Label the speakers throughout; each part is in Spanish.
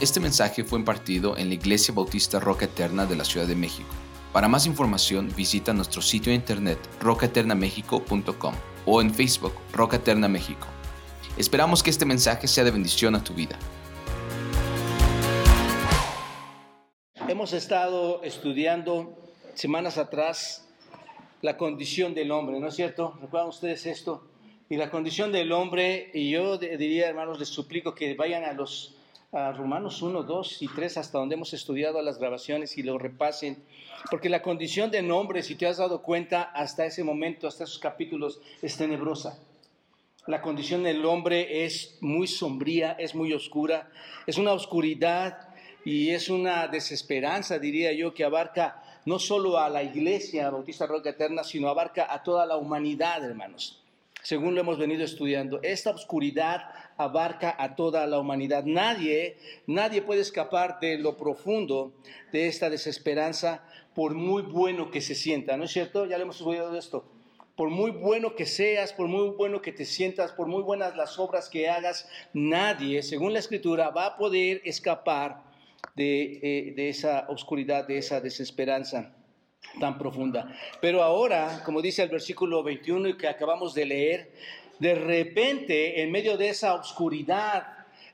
Speaker 1: Este mensaje fue impartido en la Iglesia Bautista Roca Eterna de la Ciudad de México. Para más información visita nuestro sitio de internet rocaeternamexico.com o en Facebook Roca Eterna México. Esperamos que este mensaje sea de bendición a tu vida.
Speaker 2: Hemos estado estudiando semanas atrás la condición del hombre, ¿no es cierto? ¿Recuerdan ustedes esto? Y la condición del hombre, y yo diría, hermanos, les suplico que vayan a los a Romanos 1, 2 y 3, hasta donde hemos estudiado las grabaciones y lo repasen, porque la condición de nombre, si te has dado cuenta, hasta ese momento, hasta esos capítulos, es tenebrosa. La condición del hombre es muy sombría, es muy oscura, es una oscuridad y es una desesperanza, diría yo, que abarca no solo a la iglesia Bautista Roca Eterna, sino abarca a toda la humanidad, hermanos según lo hemos venido estudiando. Esta oscuridad abarca a toda la humanidad. Nadie, nadie puede escapar de lo profundo de esta desesperanza por muy bueno que se sienta, ¿no es cierto? Ya le hemos estudiado esto. Por muy bueno que seas, por muy bueno que te sientas, por muy buenas las obras que hagas, nadie, según la escritura, va a poder escapar de, eh, de esa oscuridad, de esa desesperanza tan profunda. Pero ahora, como dice el versículo 21 que acabamos de leer, de repente, en medio de esa oscuridad,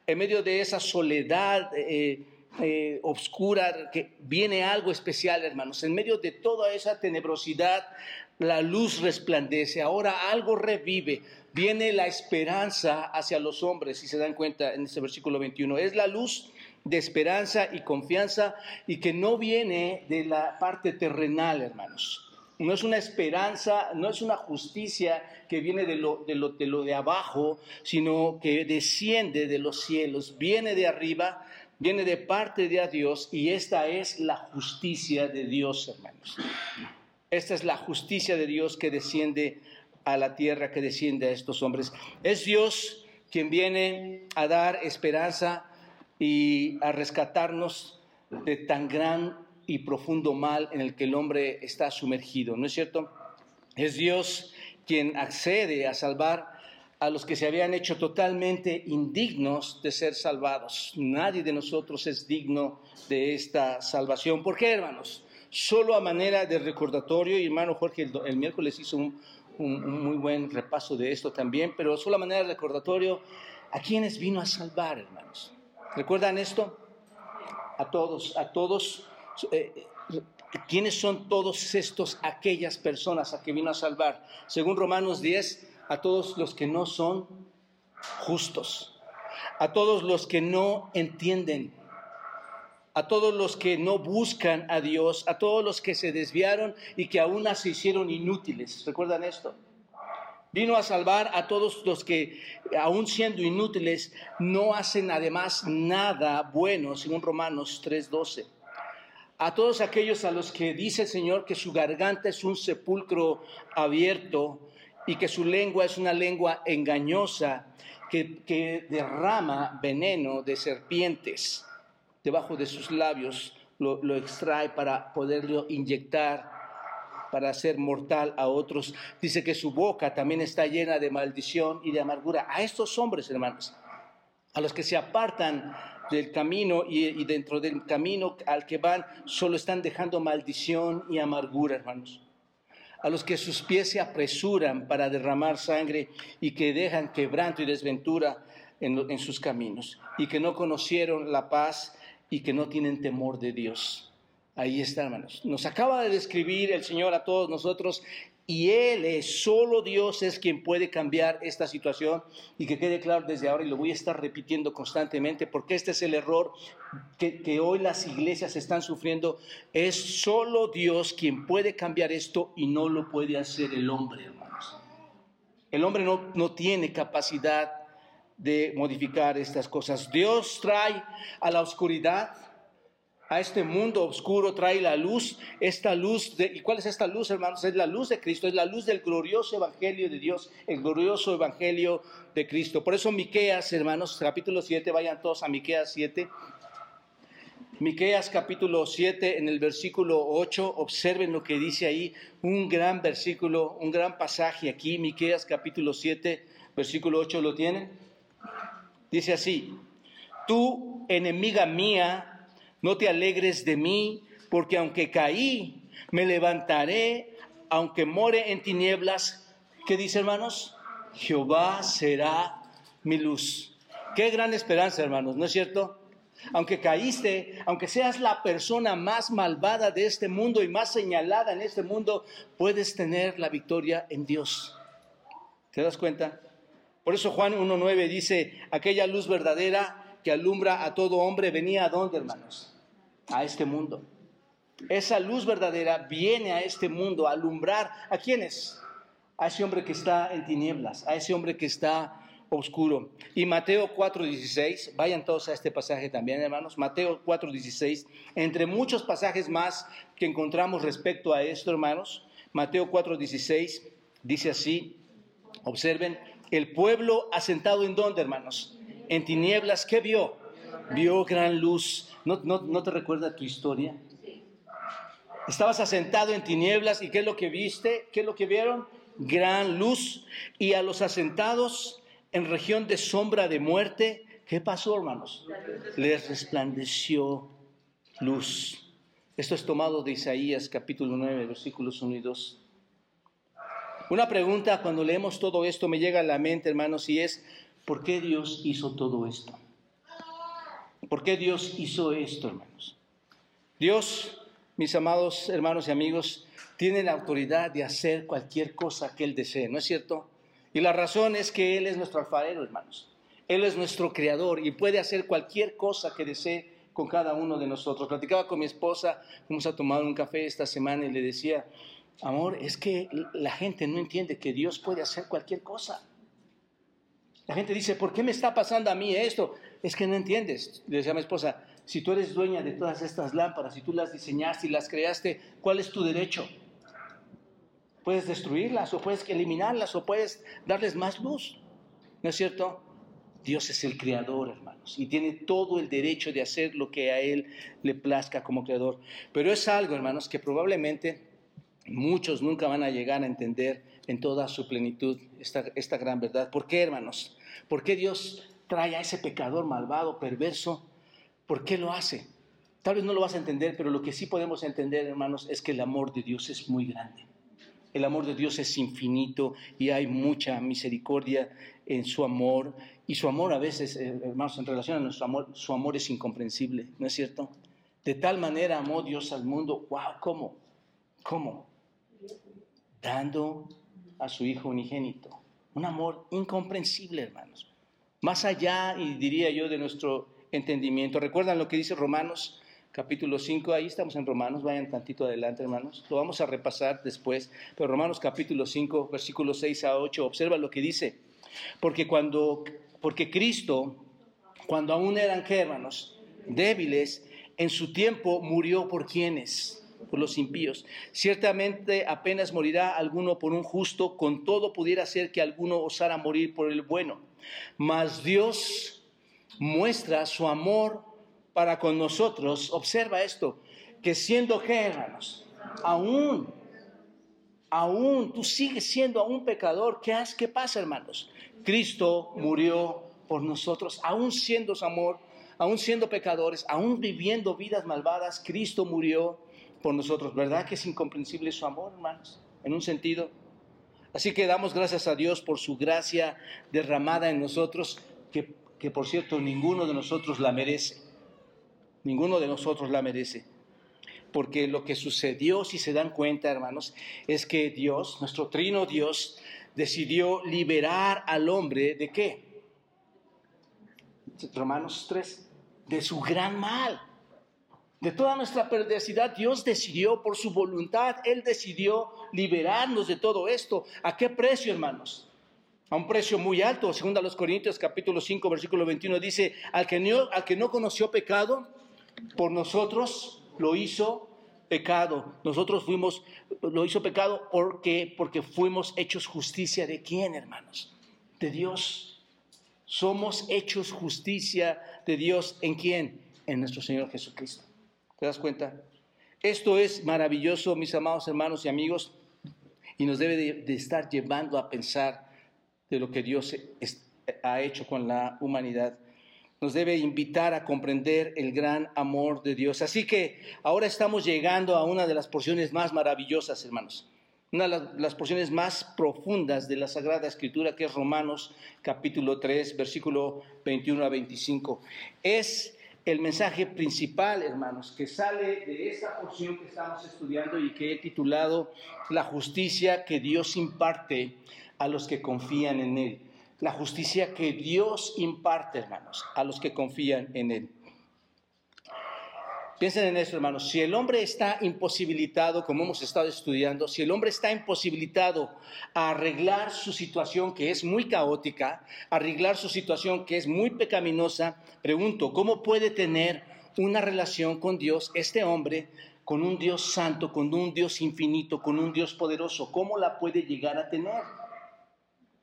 Speaker 2: en medio de esa soledad eh, eh, oscura, que viene algo especial, hermanos. En medio de toda esa tenebrosidad, la luz resplandece. Ahora algo revive. Viene la esperanza hacia los hombres, si se dan cuenta en ese versículo 21. Es la luz de esperanza y confianza y que no viene de la parte terrenal, hermanos. No es una esperanza, no es una justicia que viene de lo, de lo, de lo de abajo, sino que desciende de los cielos, viene de arriba, viene de parte de Dios y esta es la justicia de Dios, hermanos. Esta es la justicia de Dios que desciende a la tierra, que desciende a estos hombres. Es Dios quien viene a dar esperanza y a rescatarnos de tan gran y profundo mal en el que el hombre está sumergido, ¿no es cierto? Es Dios quien accede a salvar a los que se habían hecho totalmente indignos de ser salvados. Nadie de nosotros es digno de esta salvación. ¿Por qué, hermanos? Solo a manera de recordatorio, y hermano Jorge el, miércoles hizo un, un, muy buen repaso de esto también, pero solo a manera de recordatorio, ¿a quiénes vino a salvar, hermanos? ¿Recuerdan esto? A todos, a todos. Eh, ¿Quiénes son todos estos, aquellas personas a que vino a salvar? Según Romanos 10, a todos los que no son justos, a todos los que no entienden, a todos los que no buscan a Dios, a todos los que se desviaron y que aún se hicieron inútiles. ¿Recuerdan esto? Vino a salvar a todos los que, aun siendo inútiles, no hacen además nada bueno, según Romanos 3:12. A todos aquellos a los que dice el Señor que su garganta es un sepulcro abierto y que su lengua es una lengua engañosa que, que derrama veneno de serpientes debajo de sus labios, lo, lo extrae para poderlo inyectar para hacer mortal a otros. Dice que su boca también está llena de maldición y de amargura. A estos hombres, hermanos, a los que se apartan del camino y, dentro del camino al que van, solo están dejando maldición y amargura, hermanos. A los que sus pies se apresuran para derramar sangre y que dejan quebranto y desventura en, en sus caminos y que no conocieron la paz y que no tienen temor de Dios. Ahí está, hermanos. Nos acaba de describir el Señor a todos nosotros y Él es, solo Dios es quien puede cambiar esta situación y que quede claro desde ahora y lo voy a estar repitiendo constantemente porque este es el error que, que hoy las iglesias están sufriendo. Es solo Dios quien puede cambiar esto y no lo puede hacer el hombre, hermanos. El hombre no, no tiene capacidad de modificar estas cosas. Dios trae a la oscuridad a este mundo oscuro trae la luz, esta luz, de, ¿y cuál es esta luz, hermanos? Es la luz de Cristo, es la luz del glorioso evangelio de Dios, el glorioso evangelio de Cristo. Por eso Miqueas, hermanos, capítulo 7, vayan todos a Miqueas 7. Miqueas capítulo 7 en el versículo 8, observen lo que dice ahí, un gran versículo, un gran pasaje aquí, Miqueas capítulo 7, versículo 8, ¿lo tienen? Dice así: Tú, enemiga mía, no te alegres de mí, porque aunque caí, me levantaré, aunque more en tinieblas. ¿Qué dice, hermanos? Jehová será mi luz. Qué gran esperanza, hermanos, ¿no es cierto? Aunque caíste, aunque seas la persona más malvada de este mundo y más señalada en este mundo, puedes tener la victoria en Dios. ¿Te das cuenta? Por eso Juan 1.9 dice, aquella luz verdadera que alumbra a todo hombre venía a dónde, hermanos? A este mundo. Esa luz verdadera viene a este mundo a alumbrar a quiénes? A ese hombre que está en tinieblas, a ese hombre que está oscuro. Y Mateo 4:16, vayan todos a este pasaje también, hermanos. Mateo 4:16, entre muchos pasajes más que encontramos respecto a esto, hermanos. Mateo 4:16 dice así, observen, el pueblo asentado en dónde, hermanos? En tinieblas, ¿qué vio? Vio gran luz. ¿No, no, no te recuerda tu historia? Estabas asentado en tinieblas y ¿qué es lo que viste? ¿Qué es lo que vieron? Gran luz. Y a los asentados en región de sombra de muerte, ¿qué pasó, hermanos? Les resplandeció luz. Esto es tomado de Isaías capítulo 9, versículos 1 y 2. Una pregunta cuando leemos todo esto me llega a la mente, hermanos, y es, ¿por qué Dios hizo todo esto? ¿Por qué Dios hizo esto, hermanos? Dios, mis amados hermanos y amigos, tiene la autoridad de hacer cualquier cosa que Él desee, ¿no es cierto? Y la razón es que Él es nuestro alfarero, hermanos. Él es nuestro creador y puede hacer cualquier cosa que desee con cada uno de nosotros. Platicaba con mi esposa, fuimos a tomar un café esta semana y le decía, amor, es que la gente no entiende que Dios puede hacer cualquier cosa. La gente dice, ¿por qué me está pasando a mí esto? Es que no entiendes. Le decía a mi esposa, si tú eres dueña de todas estas lámparas, si tú las diseñaste y las creaste, ¿cuál es tu derecho? Puedes destruirlas o puedes eliminarlas o puedes darles más luz. ¿No es cierto? Dios es el creador, hermanos, y tiene todo el derecho de hacer lo que a Él le plazca como creador. Pero es algo, hermanos, que probablemente muchos nunca van a llegar a entender en toda su plenitud esta, esta gran verdad. ¿Por qué, hermanos? ¿Por qué Dios trae a ese pecador malvado, perverso? ¿Por qué lo hace? Tal vez no lo vas a entender, pero lo que sí podemos entender, hermanos, es que el amor de Dios es muy grande. El amor de Dios es infinito y hay mucha misericordia en su amor. Y su amor a veces, eh, hermanos, en relación a nuestro amor, su amor es incomprensible, ¿no es cierto? De tal manera amó Dios al mundo. ¡Wow! ¿Cómo? ¿Cómo? Dando a su Hijo unigénito. Un amor incomprensible, hermanos. Más allá, y diría yo, de nuestro entendimiento. ¿Recuerdan lo que dice Romanos capítulo 5, ahí estamos en Romanos, vayan tantito adelante hermanos, lo vamos a repasar después, pero Romanos capítulo 5, versículos 6 a 8, observa lo que dice, porque cuando, porque Cristo, cuando aún eran, ¿qué? Débiles, en su tiempo murió por quienes, por los impíos. Ciertamente apenas morirá alguno por un justo, con todo pudiera ser que alguno osara morir por el bueno. Mas Dios muestra su amor para con nosotros, observa esto, que siendo que, hermanos, aún, aún, tú sigues siendo aún pecador, ¿qué, has, ¿qué pasa, hermanos? Cristo murió por nosotros, aún siendo su amor, aún siendo pecadores, aún viviendo vidas malvadas, Cristo murió por nosotros. ¿Verdad que es incomprensible su amor, hermanos? En un sentido. Así que damos gracias a Dios por su gracia derramada en nosotros, que, que por cierto ninguno de nosotros la merece. Ninguno de nosotros la merece. Porque lo que sucedió, si se dan cuenta, hermanos, es que Dios, nuestro trino Dios, decidió liberar al hombre de qué? Romanos 3, de su gran mal. De toda nuestra perversidad, Dios decidió por su voluntad, Él decidió liberarnos de todo esto. ¿A qué precio, hermanos? A un precio muy alto. Según a los Corintios capítulo 5, versículo 21 dice, al que no, al que no conoció pecado, por nosotros lo hizo pecado. Nosotros fuimos, lo hizo pecado porque, porque fuimos hechos justicia de quién, hermanos? De Dios. Somos hechos justicia de Dios en quién? En nuestro Señor Jesucristo. ¿Te das cuenta? Esto es maravilloso, mis amados hermanos y amigos, y nos debe de, estar llevando a pensar de lo que Dios ha hecho con la humanidad. nos debe invitar a comprender el gran amor de Dios. Así que ahora estamos llegando a una de las porciones más maravillosas, hermanos. Una de las porciones más profundas de la Sagrada Escritura, que es Romanos capítulo 3, versículo 21 a 25. Es el mensaje principal, hermanos, que sale de esta porción que estamos estudiando y que he titulado La justicia que Dios imparte a los que confían en Él. La justicia que Dios imparte, hermanos, a los que confían en Él. Piensen en esto, hermanos. Si el hombre está imposibilitado, como hemos estado estudiando, si el hombre está imposibilitado a arreglar su situación que es muy caótica, arreglar su situación que es muy pecaminosa, pregunto, ¿cómo puede tener una relación con Dios este hombre, con un Dios santo, con un Dios infinito, con un Dios poderoso? ¿Cómo la puede llegar a tener?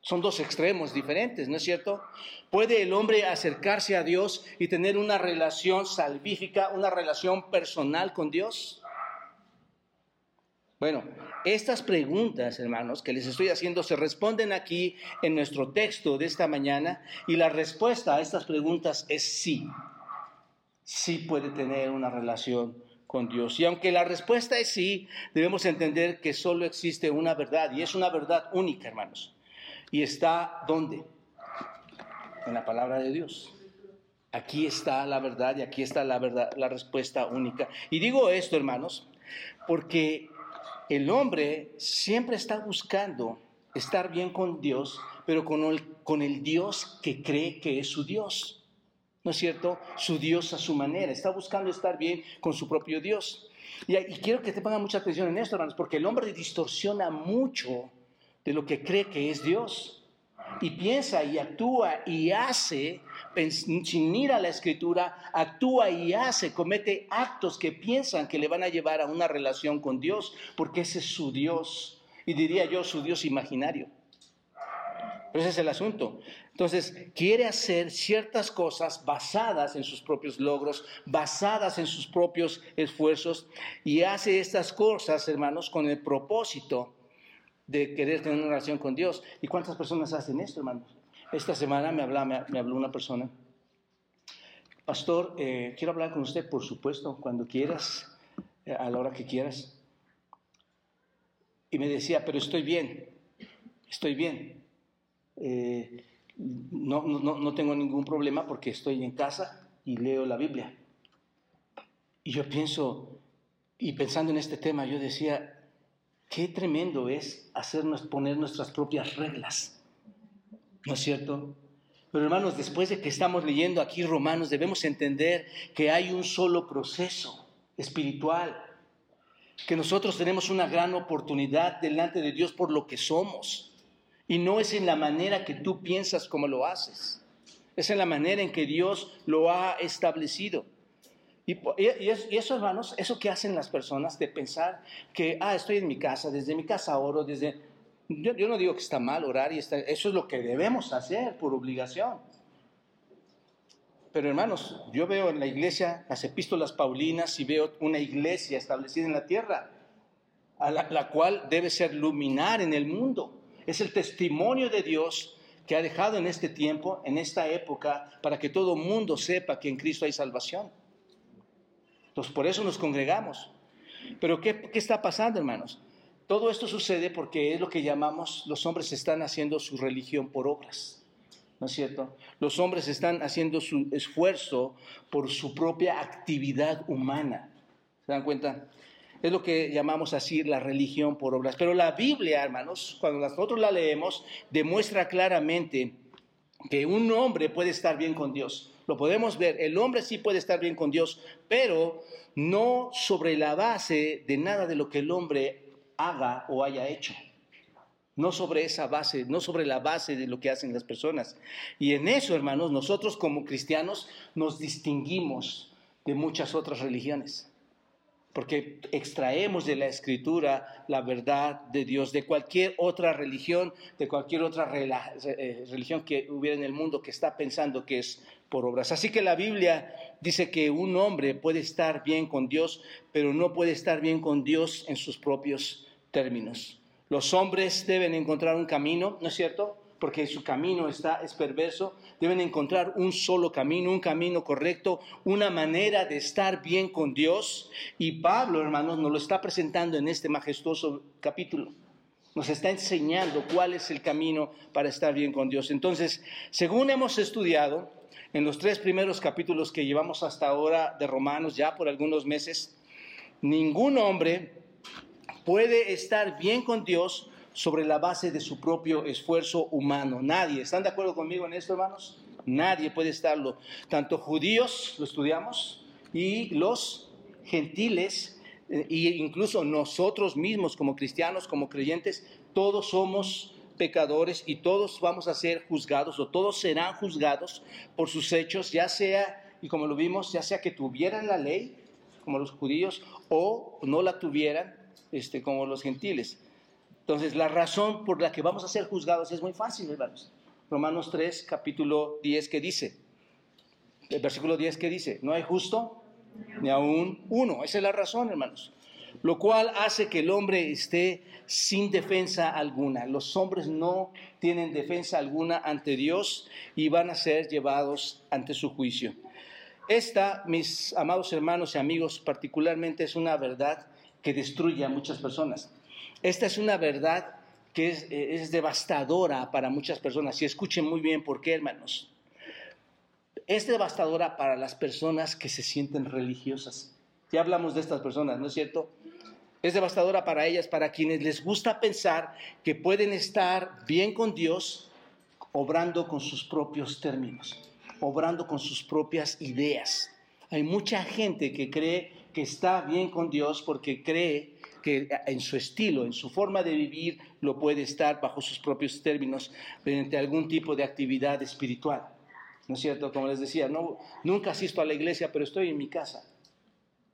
Speaker 2: Son dos extremos diferentes, ¿no es cierto? ¿Puede el hombre acercarse a Dios y tener una relación salvífica, una relación personal con Dios? Bueno, estas preguntas, hermanos, que les estoy haciendo se responden aquí en nuestro texto de esta mañana y la respuesta a estas preguntas es sí. Sí puede tener una relación con Dios. Y aunque la respuesta es sí, debemos entender que solo existe una verdad y es una verdad única, hermanos. ¿Y está dónde? En la palabra de Dios. Aquí está la verdad y aquí está la verdad, la respuesta única. Y digo esto, hermanos, porque el hombre siempre está buscando estar bien con Dios, pero con el, con el Dios que cree que es su Dios. ¿No es cierto? Su Dios a su manera. Está buscando estar bien con su propio Dios. Y, y quiero que te pongan mucha atención en esto, hermanos, porque el hombre distorsiona mucho de lo que cree que es Dios. Y piensa y actúa y hace, sin ir a la escritura, actúa y hace, comete actos que piensan que le van a llevar a una relación con Dios, porque ese es su Dios. Y diría yo, su Dios imaginario. Pero ese es el asunto. Entonces, quiere hacer ciertas cosas basadas en sus propios logros, basadas en sus propios esfuerzos, y hace estas cosas, hermanos, con el propósito de querer tener una relación con Dios. ¿Y cuántas personas hacen esto, hermanos? Esta semana me, me, habló una persona. Pastor, eh, quiero hablar con usted, por supuesto, cuando quieras, eh, a la hora que quieras. Y me decía, pero estoy bien, estoy bien. Eh, no, no, no tengo ningún problema porque estoy en casa y leo la Biblia. Y yo pienso, y pensando en este tema, yo decía, Qué tremendo es hacernos poner nuestras propias reglas. ¿No es cierto? Pero hermanos, después de que estamos leyendo aquí Romanos, debemos entender que hay un solo proceso espiritual, que nosotros tenemos una gran oportunidad delante de Dios por lo que somos. Y no es en la manera que tú piensas como lo haces, es en la manera en que Dios lo ha establecido. Y, eso, hermanos, eso que hacen las personas de pensar que, ah, estoy en mi casa, desde mi casa oro, desde... Yo, no digo que está mal orar y está, eso es lo que debemos hacer por obligación. Pero hermanos, yo veo en la iglesia las epístolas paulinas y veo una iglesia establecida en la tierra, a la, la cual debe ser luminar en el mundo. Es el testimonio de Dios que ha dejado en este tiempo, en esta época, para que todo mundo sepa que en Cristo hay salvación. Por eso nos congregamos. Pero ¿qué, está pasando, hermanos? Todo esto sucede porque es lo que llamamos, los hombres están haciendo su religión por obras. ¿No es cierto? Los hombres están haciendo su esfuerzo por su propia actividad humana. ¿Se dan cuenta? Es lo que llamamos así la religión por obras. Pero la Biblia, hermanos, cuando nosotros la leemos, demuestra claramente que un hombre puede estar bien con Dios lo podemos ver, el hombre sí puede estar bien con Dios, pero no sobre la base de nada de lo que el hombre haga o haya hecho. No sobre esa base, no sobre la base de lo que hacen las personas. Y en eso, hermanos, nosotros como cristianos nos distinguimos de muchas otras religiones porque extraemos de la escritura la verdad de Dios, de cualquier otra religión, de cualquier otra eh, religión que hubiera en el mundo que está pensando que es por obras. Así que la Biblia dice que un hombre puede estar bien con Dios, pero no puede estar bien con Dios en sus propios términos. Los hombres deben encontrar un camino, ¿no es cierto?, porque su camino está, es perverso, deben encontrar un solo camino, un camino correcto, una manera de estar bien con Dios. Y Pablo, hermanos, nos lo está presentando en este majestuoso capítulo. Nos está enseñando cuál es el camino para estar bien con Dios. Entonces, según hemos estudiado en los tres primeros capítulos que llevamos hasta ahora de Romanos, ya por algunos meses, ningún hombre puede estar bien con Dios sobre la base de su propio esfuerzo humano. Nadie. ¿Están de acuerdo conmigo en esto, hermanos? Nadie puede estarlo. Tanto judíos, lo estudiamos, y los gentiles, e incluso nosotros mismos como cristianos, como creyentes, todos somos pecadores y todos vamos a ser juzgados o todos serán juzgados por sus hechos, ya sea, y como lo vimos, ya sea que tuvieran la ley, como los judíos, o no la tuvieran, este, como los gentiles. Entonces, la razón por la que vamos a ser juzgados es muy fácil, hermanos. Romanos 3, capítulo 10, que dice, el versículo 10 que dice, no hay justo ni aún uno. Esa es la razón, hermanos. Lo cual hace que el hombre esté sin defensa alguna. Los hombres no tienen defensa alguna ante Dios y van a ser llevados ante su juicio. Esta, mis amados hermanos y amigos, particularmente es una verdad que destruye a muchas personas. Esta es una verdad que es, devastadora para muchas personas. Y escuchen muy bien por qué, hermanos. Es devastadora para las personas que se sienten religiosas. Ya hablamos de estas personas, ¿no es cierto? Es devastadora para ellas, para quienes les gusta pensar que pueden estar bien con Dios obrando con sus propios términos, obrando con sus propias ideas. Hay mucha gente que cree que está bien con Dios porque cree que en su estilo, en su forma de vivir, lo puede estar bajo sus propios términos, mediante algún tipo de actividad espiritual. ¿No es cierto? Como les decía, no, nunca asisto a la iglesia, pero estoy en mi casa.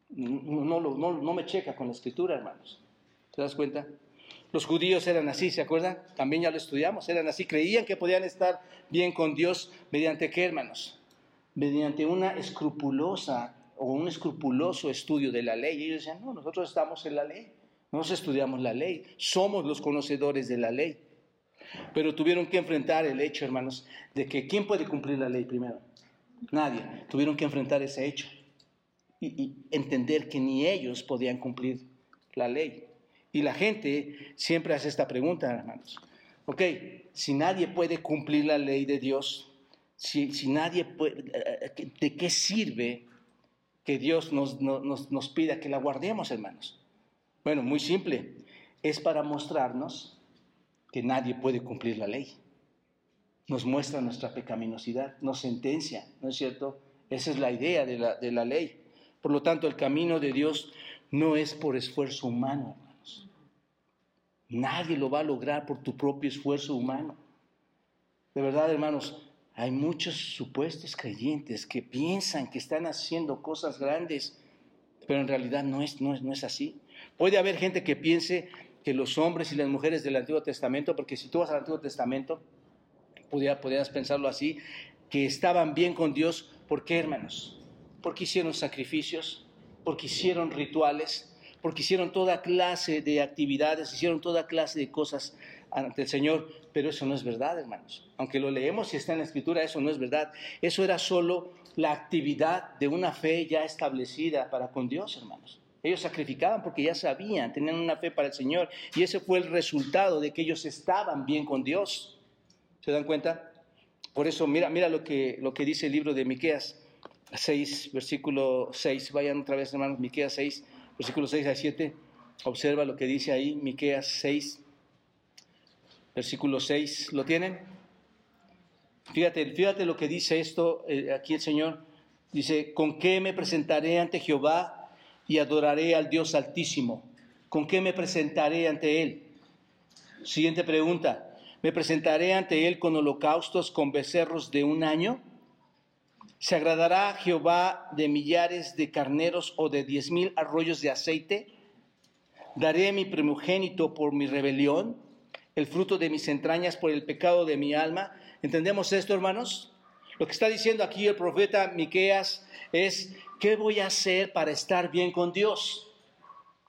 Speaker 2: No, me checa con la escritura, hermanos. ¿Te das cuenta? Los judíos eran así, ¿se acuerdan? También ya lo estudiamos, eran así, creían que podían estar bien con Dios mediante qué, hermanos? Mediante una escrupulosa o un escrupuloso estudio de la ley. Y ellos decían, no, nosotros estamos en la ley. Nosotros estudiamos la ley, somos los conocedores de la ley. Pero tuvieron que enfrentar el hecho, hermanos, de que ¿quién puede cumplir la ley primero? Nadie. Tuvieron que enfrentar ese hecho y, entender que ni ellos podían cumplir la ley. Y la gente siempre hace esta pregunta, hermanos. Ok, si nadie puede cumplir la ley de Dios, si, si nadie puede, eh, ¿de qué sirve que Dios nos, nos, nos pida que la guardemos, hermanos? Bueno, muy simple. Es para mostrarnos que nadie puede cumplir la ley. Nos muestra nuestra pecaminosidad, nos sentencia, ¿no es cierto? Esa es la idea de la, de la ley. Por lo tanto, el camino de Dios no es por esfuerzo humano, hermanos. Nadie lo va a lograr por tu propio esfuerzo humano. De verdad, hermanos, hay muchos supuestos creyentes que piensan que están haciendo cosas grandes, pero en realidad no es, no es, no es así. Puede haber gente que piense que los hombres y las mujeres del Antiguo Testamento, porque si tú vas al Antiguo Testamento, podrías pensarlo así, que estaban bien con Dios. ¿Por qué, hermanos? Porque hicieron sacrificios, porque hicieron rituales, porque hicieron toda clase de actividades, hicieron toda clase de cosas ante el Señor. Pero eso no es verdad, hermanos. Aunque lo leemos y está en la Escritura, eso no es verdad. Eso era solo la actividad de una fe ya establecida para con Dios, hermanos. Ellos sacrificaban porque ya sabían, tenían una fe para el Señor. Y ese fue el resultado de que ellos estaban bien con Dios. ¿Se dan cuenta? Por eso, mira, mira lo, que, lo que dice el libro de Miqueas 6, versículo 6. Vayan otra vez, hermanos, Miqueas 6, versículo 6 a 7. Observa lo que dice ahí, Miqueas 6, versículo 6. ¿Lo tienen? Fíjate, fíjate lo que dice esto eh, aquí el Señor. Dice, ¿con qué me presentaré ante Jehová y adoraré al Dios Altísimo. ¿Con qué me presentaré ante Él? Siguiente pregunta. ¿Me presentaré ante Él con holocaustos, con becerros de un año? ¿Se agradará Jehová de millares de carneros o de diez mil arroyos de aceite? ¿Daré mi primogénito por mi rebelión, el fruto de mis entrañas por el pecado de mi alma? ¿Entendemos esto, hermanos? Lo que está diciendo aquí el profeta Miqueas es ¿qué voy a hacer para estar bien con Dios?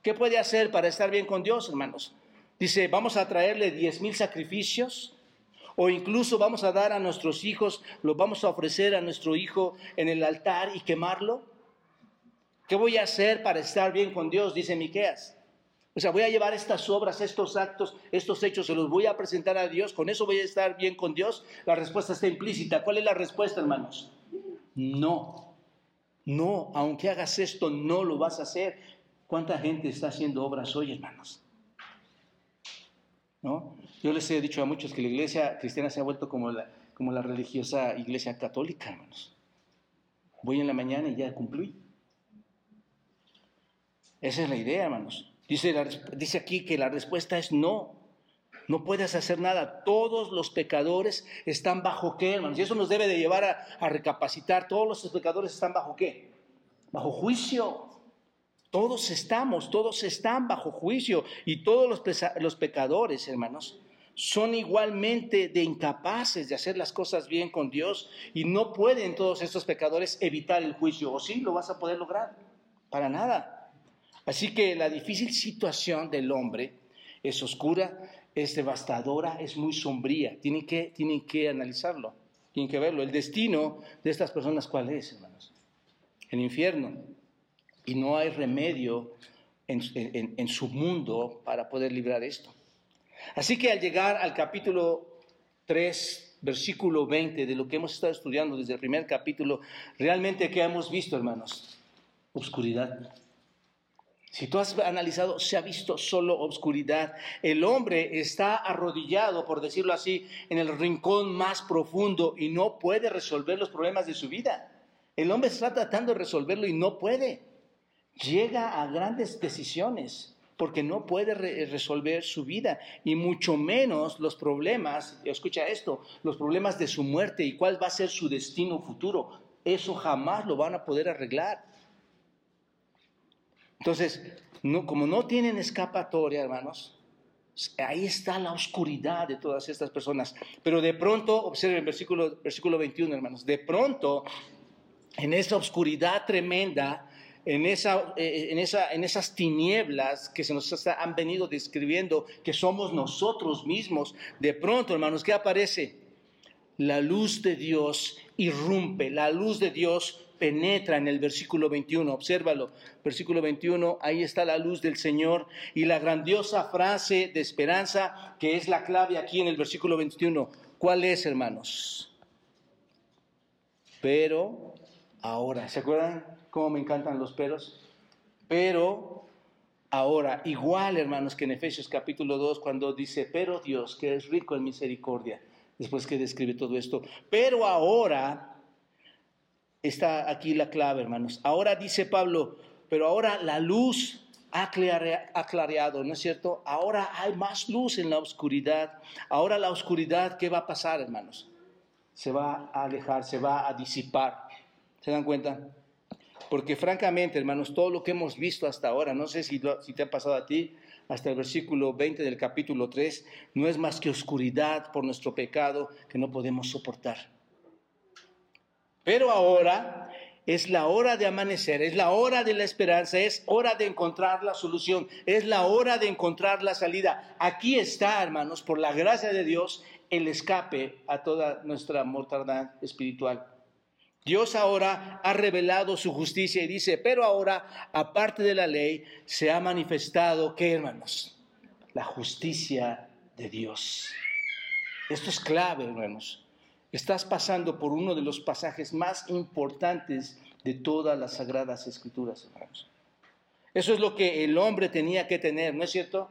Speaker 2: ¿Qué puede hacer para estar bien con Dios, hermanos? Dice, vamos a traerle diez mil sacrificios, O incluso vamos a dar a nuestros hijos, los vamos a ofrecer a nuestro hijo en el altar y quemarlo. ¿Qué voy a hacer para estar bien con Dios? Dice Miqueas. O sea, voy a llevar estas obras, estos actos, estos hechos, se los voy a presentar a Dios, con eso voy a estar bien con Dios. La respuesta está implícita. ¿Cuál es la respuesta, hermanos? No. No, aunque hagas esto, no lo vas a hacer. ¿Cuánta gente está haciendo obras hoy, hermanos? ¿No? Yo les he dicho a muchos que la iglesia cristiana se ha vuelto como la, religiosa iglesia católica, hermanos. Voy en la mañana y ya cumplí. Esa es la idea, hermanos. Dice, aquí que la respuesta es no. No puedes hacer nada. Todos los pecadores están bajo qué, hermanos. Y eso nos debe de llevar a, recapacitar. Todos los pecadores están bajo qué? Bajo juicio. Todos estamos, todos están bajo juicio. Y todos los pecadores, hermanos, son igualmente de incapaces de hacer las cosas bien con Dios. Y no pueden todos estos pecadores evitar el juicio. ¿O sí lo vas a poder lograr? Para nada. Así que la difícil situación del hombre es oscura, es devastadora, es muy sombría. Tienen que, tienen que analizarlo, tienen que verlo. El destino de estas personas, ¿cuál es, hermanos? El infierno. Y no hay remedio en, en su mundo para poder librar esto. Así que al llegar al capítulo 3, versículo 20 de lo que hemos estado estudiando desde el primer capítulo, realmente ¿qué hemos visto, hermanos? Oscuridad si tú has analizado, se ha visto solo obscuridad. El hombre está arrodillado, por decirlo así, en el rincón más profundo y no puede resolver los problemas de su vida. El hombre está tratando de resolverlo y no puede. Llega a grandes decisiones porque no puede resolver su vida y mucho menos los problemas, escucha esto, los problemas de su muerte y cuál va a ser su destino futuro. Eso jamás lo van a poder arreglar. Entonces, como no tienen escapatoria, hermanos, ahí está la oscuridad de todas estas personas. Pero de pronto, observen el versículo, versículo 21, hermanos, de pronto, en esa oscuridad tremenda, en, esa, eh, en, esa, en esas tinieblas que se nos han venido describiendo, que somos nosotros mismos, de pronto, hermanos, ¿qué aparece? La luz de Dios irrumpe, la luz de Dios penetra en el versículo 21. Obsérvalo, versículo 21, ahí está la luz del Señor y la grandiosa frase de esperanza que es la clave aquí en el versículo 21. ¿Cuál es, hermanos? Pero ahora, ¿se acuerdan cómo me encantan los peros? Pero ahora, igual, hermanos, que en Efesios capítulo 2, cuando dice, pero Dios, que es rico en misericordia, después que describe todo esto, pero ahora está aquí la clave, hermanos. Ahora dice Pablo, pero ahora la luz ha clareado, ¿no es cierto? Ahora hay más luz en la oscuridad. Ahora la oscuridad, ¿qué va a pasar, hermanos? Se va a alejar, se va a disipar. ¿Se dan cuenta? Porque francamente, hermanos, todo lo que hemos visto hasta ahora, no sé si, te ha pasado a ti, hasta el versículo 20 del capítulo 3, no es más que oscuridad por nuestro pecado que no podemos soportar. Pero ahora es la hora de amanecer, es la hora de la esperanza, es hora de encontrar la solución, es la hora de encontrar la salida. Aquí está, hermanos, por la gracia de Dios, el escape a toda nuestra mortandad espiritual. Dios ahora ha revelado su justicia y dice, pero ahora, aparte de la ley, se ha manifestado, ¿qué hermanos? La justicia de Dios. Esto es clave, hermanos. Estás pasando por uno de los pasajes más importantes de todas las sagradas escrituras, hermanos. Eso es lo que el hombre tenía que tener, ¿no es cierto?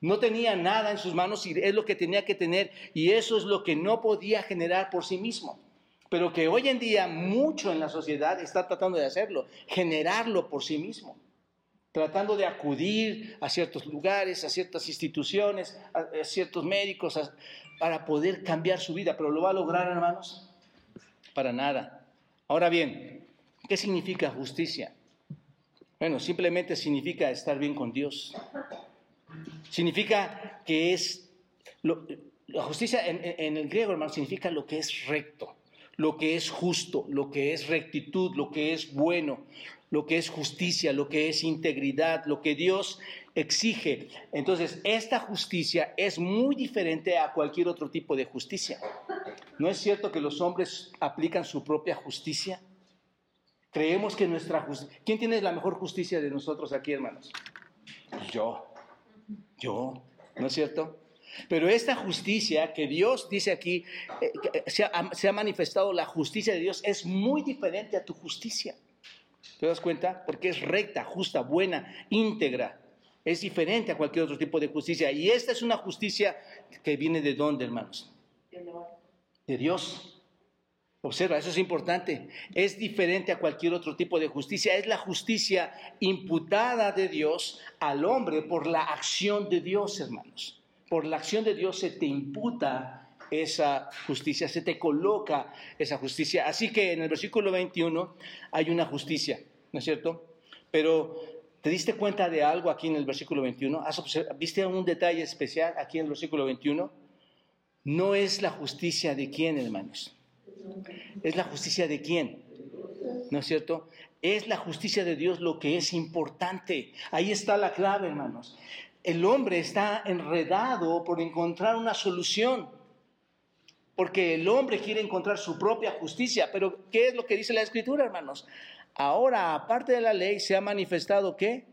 Speaker 2: No tenía nada en sus manos y es lo que tenía que tener y eso es lo que no podía generar por sí mismo. Pero que hoy en día mucho en la sociedad está tratando de hacerlo, generarlo por sí mismo tratando de acudir a ciertos lugares, a ciertas instituciones, a, ciertos médicos, para poder cambiar su vida. Pero ¿lo va a lograr, hermanos? Para nada. Ahora bien, ¿qué significa justicia? Bueno, simplemente significa estar bien con Dios. Significa que es... la justicia en, en el griego, hermano, significa lo que es recto, lo que es justo, lo que es rectitud, lo que es bueno, lo que es justicia, lo que es integridad, lo que Dios exige. Entonces, esta justicia es muy diferente a cualquier otro tipo de justicia. ¿No es cierto que los hombres aplican su propia justicia? Creemos que nuestra justicia... ¿Quién tiene la mejor justicia de nosotros aquí, hermanos? Yo. Yo. ¿No es cierto? Pero esta justicia que Dios dice aquí, eh, se, ha, se ha manifestado la justicia de Dios, es muy diferente a tu justicia. ¿Te das cuenta? Porque es recta, justa, buena, íntegra. Es diferente a cualquier otro tipo de justicia. Y esta es una justicia que viene de dónde, hermanos? De Dios. Observa, eso es importante. Es diferente a cualquier otro tipo de justicia. Es la justicia imputada de Dios al hombre por la acción de Dios, hermanos. Por la acción de Dios se te imputa esa justicia, se te coloca esa justicia. Así que en el versículo 21 hay una justicia, ¿no es cierto? Pero ¿te diste cuenta de algo aquí en el versículo 21? ¿Viste un detalle especial aquí en el versículo 21? No es la justicia de quién, hermanos ¿Es la justicia de quién? ¿No es cierto? Es la justicia de Dios lo que es importante. Ahí está la clave, hermanos. El hombre está enredado por encontrar una solución. Porque el hombre quiere encontrar su propia justicia. Pero ¿qué es lo que dice la Escritura, hermanos? Ahora, aparte de la ley, se ha manifestado qué?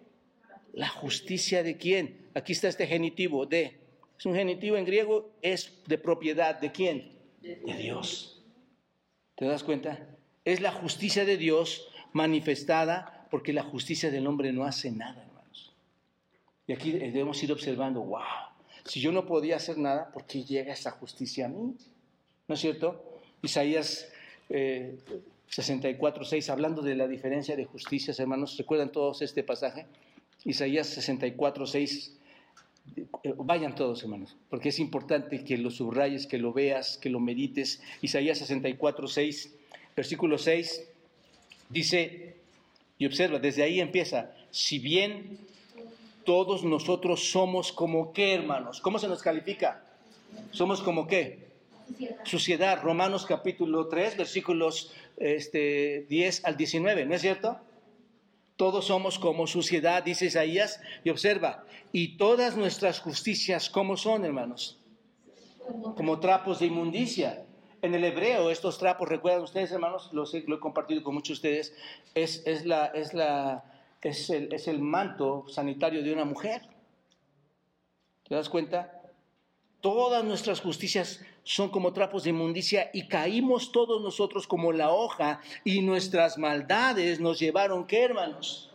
Speaker 2: La justicia de quién. Aquí está este genitivo de. Es un genitivo en griego, es de propiedad de quién? De Dios. ¿Te das cuenta? Es la justicia de Dios manifestada porque la justicia del hombre no hace nada. Y aquí debemos ir observando, wow, si yo no podía hacer nada, ¿por qué llega esa justicia a mí? ¿No es cierto? Isaías eh, 64, 6, hablando de la diferencia de justicias, hermanos, ¿recuerdan todos este pasaje? Isaías 64, 6 eh, vayan todos, hermanos, porque es importante que lo subrayes, que lo veas, que lo medites. Isaías 64, 6, versículo 6, dice, y observa, desde ahí empieza, si bien todos nosotros somos como qué, hermanos, ¿cómo se nos califica? Somos como qué? Suciedad. Romanos capítulo 3, versículos este, 10 al 19, ¿no es cierto? Todos somos como suciedad, dice Isaías, y observa, y todas nuestras justicias, ¿cómo son, hermanos? Como trapos de inmundicia. En el hebreo, estos trapos, recuerdan ustedes, hermanos, lo he, compartido con muchos de ustedes, es, es, la, es, la, es, el, es el manto sanitario de una mujer. ¿Te das cuenta? Todas nuestras justicias son como trapos de inmundicia y caímos todos nosotros como la hoja y nuestras maldades nos llevaron, ¿qué hermanos?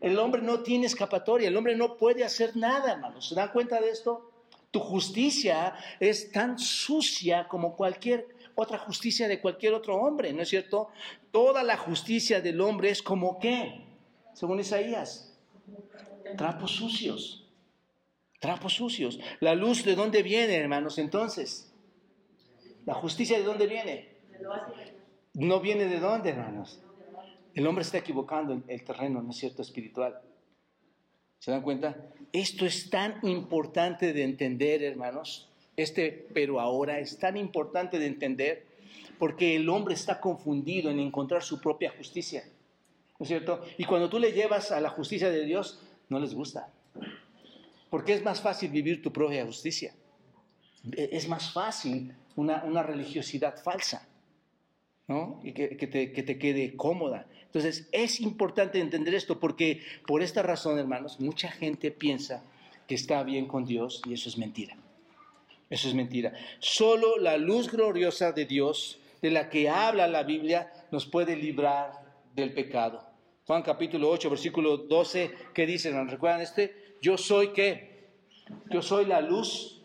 Speaker 2: El hombre no tiene escapatoria, el hombre no puede hacer nada, hermanos. ¿Se dan cuenta de esto? Tu justicia es tan sucia como cualquier otra justicia de cualquier otro hombre, ¿no es cierto? Toda la justicia del hombre es como qué, según Isaías, trapos sucios. Trapos sucios. La luz de dónde viene, hermanos, entonces. La justicia de dónde viene. No viene de dónde, hermanos. El hombre está equivocando el, terreno, ¿no es cierto?, espiritual. ¿Se dan cuenta? Esto es tan importante de entender, hermanos. Este, pero ahora es tan importante de entender porque el hombre está confundido en encontrar su propia justicia. ¿No es cierto? Y cuando tú le llevas a la justicia de Dios, no les gusta. Porque es más fácil vivir tu propia justicia. E, es más fácil una, religiosidad falsa, ¿no? Y que, te, que te quede cómoda. Entonces, es importante entender esto porque por esta razón, hermanos, mucha gente piensa que está bien con Dios y eso es mentira. Eso es mentira. Solo la luz gloriosa de Dios, de la que habla la Biblia, nos puede librar del pecado. Juan capítulo 8, versículo 12, ¿qué dice? ¿Recuerdan este? Yo soy qué? Yo soy la luz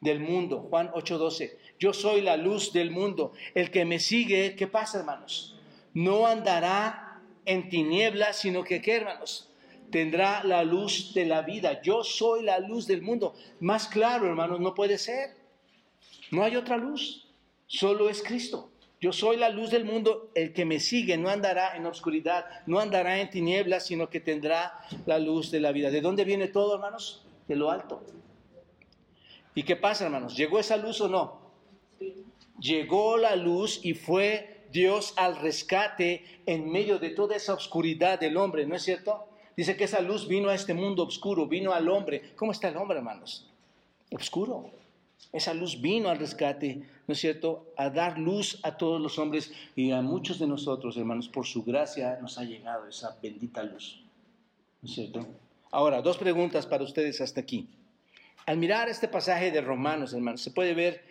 Speaker 2: del mundo. Juan 8:12. Yo soy la luz del mundo. El que me sigue, ¿qué pasa, hermanos? No andará en tinieblas, sino que, ¿qué, hermanos? Tendrá la luz de la vida. Yo soy la luz del mundo. Más claro, hermanos, no puede ser. No hay otra luz. Solo es Cristo. Yo soy la luz del mundo, el que me sigue no andará en oscuridad, no andará en tinieblas, sino que tendrá la luz de la vida. ¿De dónde viene todo, hermanos? De lo alto. ¿Y qué pasa, hermanos? ¿Llegó esa luz o no? Llegó la luz y fue Dios al rescate en medio de toda esa oscuridad del hombre, ¿no es cierto? Dice que esa luz vino a este mundo oscuro, vino al hombre. ¿Cómo está el hombre, hermanos? Oscuro. Esa luz vino al rescate, ¿no es cierto? A dar luz a todos los hombres y a muchos de nosotros, hermanos, por su gracia nos ha llegado esa bendita luz, ¿no es cierto? Ahora, dos preguntas para ustedes hasta aquí. Al mirar este pasaje de Romanos, hermanos, se puede ver,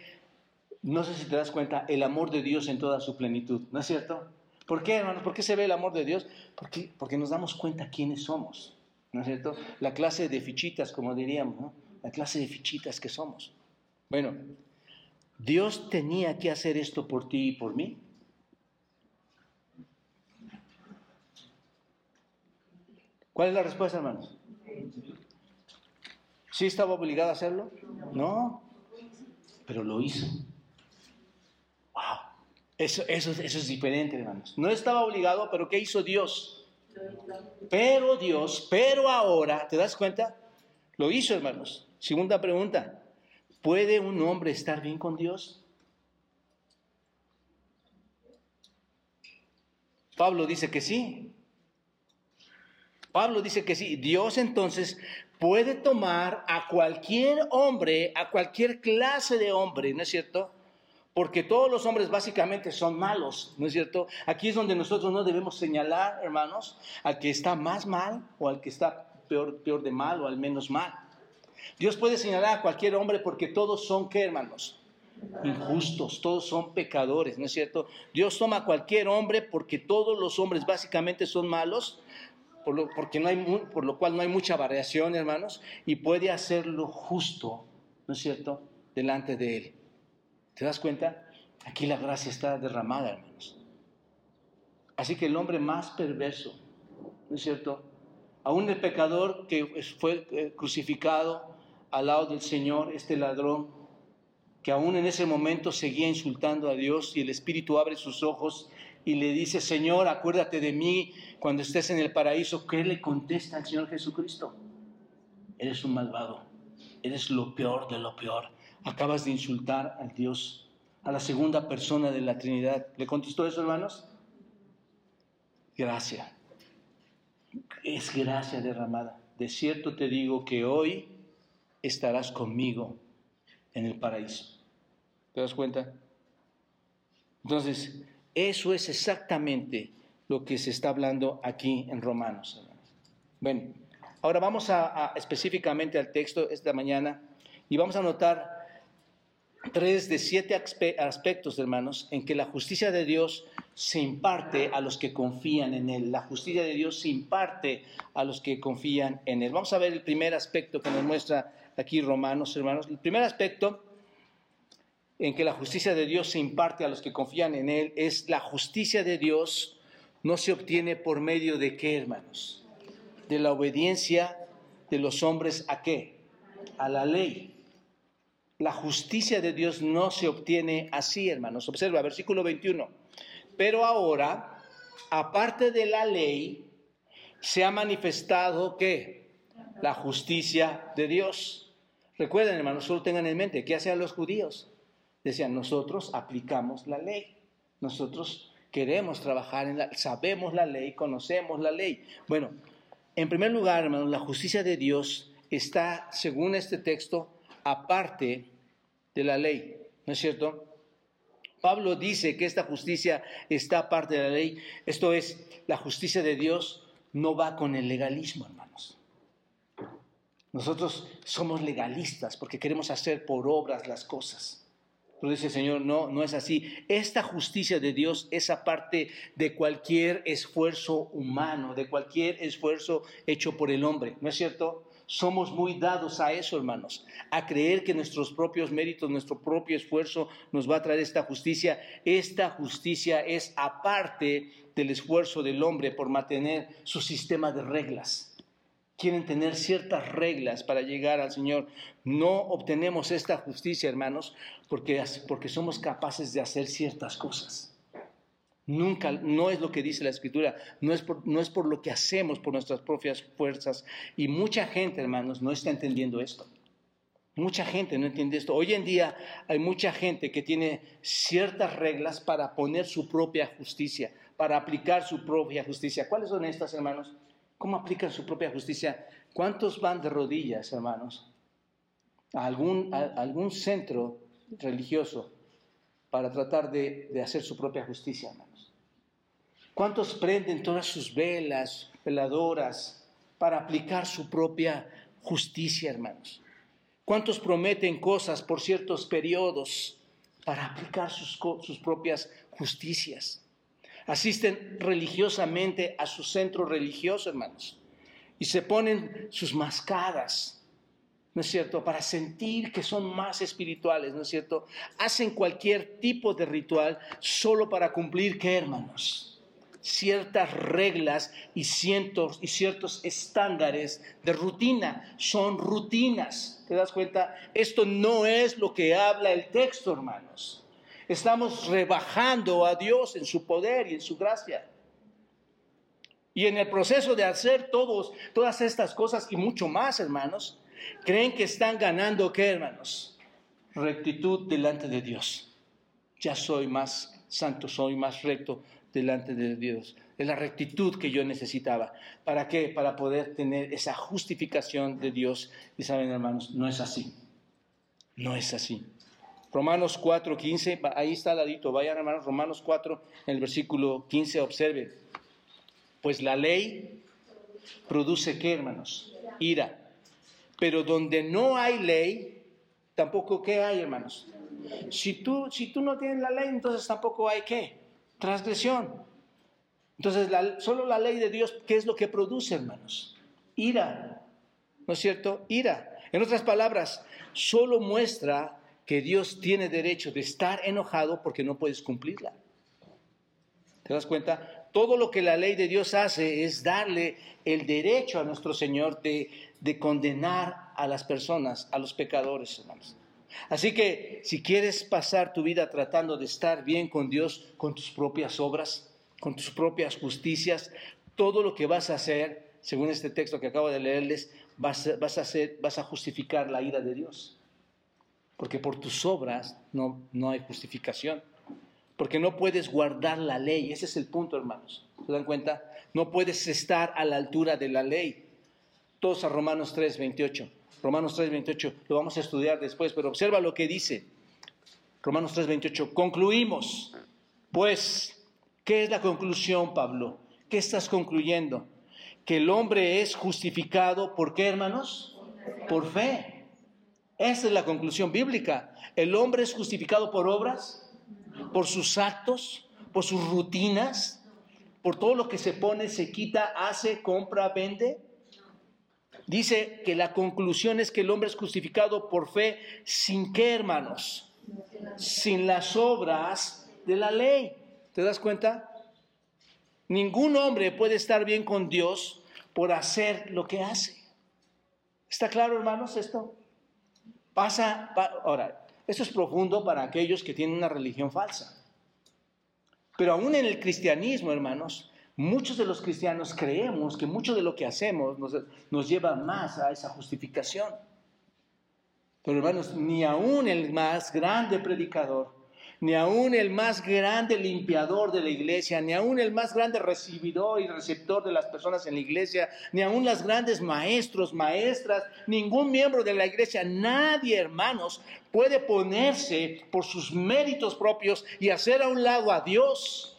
Speaker 2: no sé si te das cuenta, el amor de Dios en toda su plenitud, ¿no es cierto? ¿Por qué, hermanos? ¿Por qué se ve el amor de Dios? Porque, porque nos damos cuenta quiénes somos, ¿no es cierto? La clase de fichitas, como diríamos. La clase de fichitas que somos. Bueno, Dios tenía que hacer esto por ti y por mí. ¿Cuál es la respuesta, hermanos? ¿Sí estaba obligado a hacerlo? No, pero lo hizo. Wow, eso, eso, eso es diferente, hermanos. No estaba obligado, pero ¿qué hizo Dios? Pero Dios, pero ahora, ¿te das cuenta? Lo hizo, hermanos. Segunda pregunta. ¿Puede un hombre estar bien con Dios? Pablo dice que sí. Pablo dice que sí. Dios entonces puede tomar a cualquier hombre, a cualquier clase de hombre, ¿no es cierto? Porque todos los hombres básicamente son malos, ¿no es cierto? Aquí es donde nosotros no debemos señalar, hermanos, al que está más mal o al que está peor, peor de mal o al menos mal. Dios puede señalar a cualquier hombre porque todos son, ¿qué hermanos? Injustos, todos son pecadores, ¿no es cierto? Dios toma a cualquier hombre porque todos los hombres básicamente son malos, por lo, porque no hay, por lo cual no hay mucha variación, hermanos, y puede hacerlo justo, ¿no es cierto?, delante de Él. ¿Te das cuenta? Aquí la gracia está derramada, hermanos. Así que el hombre más perverso, ¿no es cierto? Aún el pecador que fue eh, crucificado al lado del Señor, este ladrón, que aún en ese momento seguía insultando a Dios y el Espíritu abre sus ojos y le dice, Señor, acuérdate de mí cuando estés en el paraíso. ¿Qué le contesta al Señor Jesucristo? Eres un malvado, eres lo peor de lo peor. Acabas de insultar al Dios, a la segunda persona de la Trinidad. ¿Le contestó eso, hermanos? Gracia. Es gracia derramada. De cierto te digo que hoy estarás conmigo en el paraíso. ¿Te das cuenta? Entonces, eso es exactamente lo que se está hablando aquí en Romanos. Bueno, ahora vamos a, específicamente al texto esta mañana y vamos a notar tres de siete aspectos, hermanos, en que la justicia de Dios se imparte a los que confían en Él. La justicia de Dios se imparte a los que confían en Él. Vamos a ver el primer aspecto que nos muestra aquí Romanos, hermanos. El primer aspecto en que la justicia de Dios se imparte a los que confían en Él es la justicia de Dios no se obtiene por medio de qué, hermanos? De la obediencia de los hombres a qué? A la ley. La justicia de Dios no se obtiene así, hermanos. Observa, versículo 21. Pero ahora, aparte de la ley, se ha manifestado que la justicia de Dios. Recuerden, hermanos, solo tengan en mente, ¿qué hacían los judíos? Decían, nosotros aplicamos la ley, nosotros queremos trabajar en la, sabemos la ley, conocemos la ley. Bueno, en primer lugar, hermanos, la justicia de Dios está, según este texto, aparte de la ley, ¿no es cierto? Pablo dice que esta justicia está aparte de la ley, esto es, la justicia de Dios no va con el legalismo, hermanos. Nosotros somos legalistas porque queremos hacer por obras las cosas. Pero dice Señor, no, no es así. Esta justicia de Dios es aparte de cualquier esfuerzo humano, de cualquier esfuerzo hecho por el hombre. ¿No es cierto? Somos muy dados a eso, hermanos, a creer que nuestros propios méritos, nuestro propio esfuerzo nos va a traer esta justicia. Esta justicia es aparte del esfuerzo del hombre por mantener su sistema de reglas quieren tener ciertas reglas para llegar al Señor. No obtenemos esta justicia, hermanos, porque, porque somos capaces de hacer ciertas cosas. Nunca, no es lo que dice la Escritura, no es, por, no es por lo que hacemos, por nuestras propias fuerzas. Y mucha gente, hermanos, no está entendiendo esto. Mucha gente no entiende esto. Hoy en día hay mucha gente que tiene ciertas reglas para poner su propia justicia, para aplicar su propia justicia. ¿Cuáles son estas, hermanos? ¿Cómo aplican su propia justicia? ¿Cuántos van de rodillas, hermanos, a algún, algún centro religioso para tratar de, de hacer su propia justicia, hermanos? ¿Cuántos prenden todas sus velas, veladoras, para aplicar su propia justicia, hermanos? ¿Cuántos prometen cosas por ciertos periodos para aplicar sus, sus propias justicias? Asisten religiosamente a su centro religioso, hermanos, y se ponen sus mascadas, ¿no es cierto?, para sentir que son más espirituales, ¿no es cierto? Hacen cualquier tipo de ritual solo para cumplir, ¿qué, hermanos? ciertas reglas y, cientos, y ciertos estándares de rutina. Son rutinas. ¿Te das cuenta? Esto no es lo que habla el texto, hermanos. Estamos rebajando a Dios en su poder y en su gracia. Y en el proceso de hacer todos, todas estas cosas y mucho más, hermanos, creen que están ganando, ¿qué, hermanos? Rectitud delante de Dios. Ya soy más santo, soy más recto delante de Dios. Es la rectitud que yo necesitaba. ¿Para qué? Para poder tener esa justificación de Dios. Y saben, hermanos, no es así. No es así. Romanos 4, 15, ahí está al ladito, vayan hermanos, Romanos 4, en el versículo 15, observen. Pues la ley produce qué, hermanos? Ira. Pero donde no hay ley, tampoco qué hay, hermanos. Si tú, si tú no tienes la ley, entonces tampoco hay qué? transgresión. Entonces, solo la ley de Dios, ¿qué es lo que produce, hermanos? Ira. ¿No es cierto? Ira. En otras palabras, solo muestra que Dios tiene derecho de estar enojado porque no puedes cumplirla. ¿Te das cuenta? Todo lo que la ley de Dios hace es darle el derecho a nuestro Señor de, de condenar a las personas, a los pecadores, hermanos. Así que si quieres pasar tu vida tratando de estar bien con Dios, con tus propias obras, con tus propias justicias, todo lo que vas a hacer, según este texto que acabo de leerles, vas, a, hacer, vas a justificar la ira de Dios. Porque por tus obras no, no hay justificación. Porque no puedes guardar la ley. Ese es el punto, hermanos. ¿Se dan cuenta? No puedes estar a la altura de la ley. Todos a Romanos 3, 28. Romanos 3:28, lo vamos a estudiar después, pero observa lo que dice. Romanos 3:28, concluimos. Pues, ¿qué es la conclusión, Pablo? ¿Qué estás concluyendo? Que el hombre es justificado por qué, hermanos? Por fe. Esa es la conclusión bíblica. El hombre es justificado por obras, por sus actos, por sus rutinas, por todo lo que se pone, se quita, hace, compra, vende. Dice que la conclusión es que el hombre es justificado por fe sin qué, hermanos? Sin las obras de la ley. ¿Te das cuenta? Ningún hombre puede estar bien con Dios por hacer lo que hace. ¿Está claro, hermanos, esto? Pasa, ahora, esto es profundo para aquellos que tienen una religión falsa. Pero aún en el cristianismo, hermanos, Muchos de los cristianos creemos que mucho de lo que hacemos nos, lleva más a esa justificación. Pero hermanos, ni aún el más grande predicador, ni aún el más grande limpiador de la iglesia, ni aún el más grande recibidor y receptor de las personas en la iglesia, ni aún los grandes maestros, maestras, ningún miembro de la iglesia, nadie, hermanos, puede ponerse por sus méritos propios y hacer a un lado a Dios.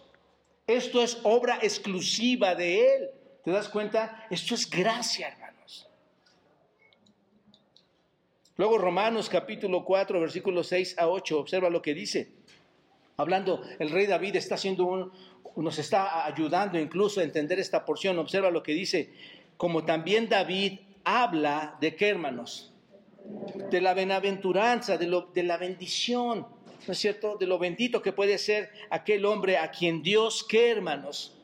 Speaker 2: Esto es obra exclusiva de Él. ¿Te das cuenta? Esto es gracia, hermanos. Luego Romanos capítulo 4, versículos 6 a 8, observa lo que dice. Hablando, el rey David está haciendo un, nos está ayudando incluso a entender esta porción. Observa lo que dice. Como también David habla de qué, hermanos? De la benaventuranza, de, lo, de la bendición ¿no es cierto?, de lo bendito que puede ser aquel hombre a quien Dios, ¿qué hermanos?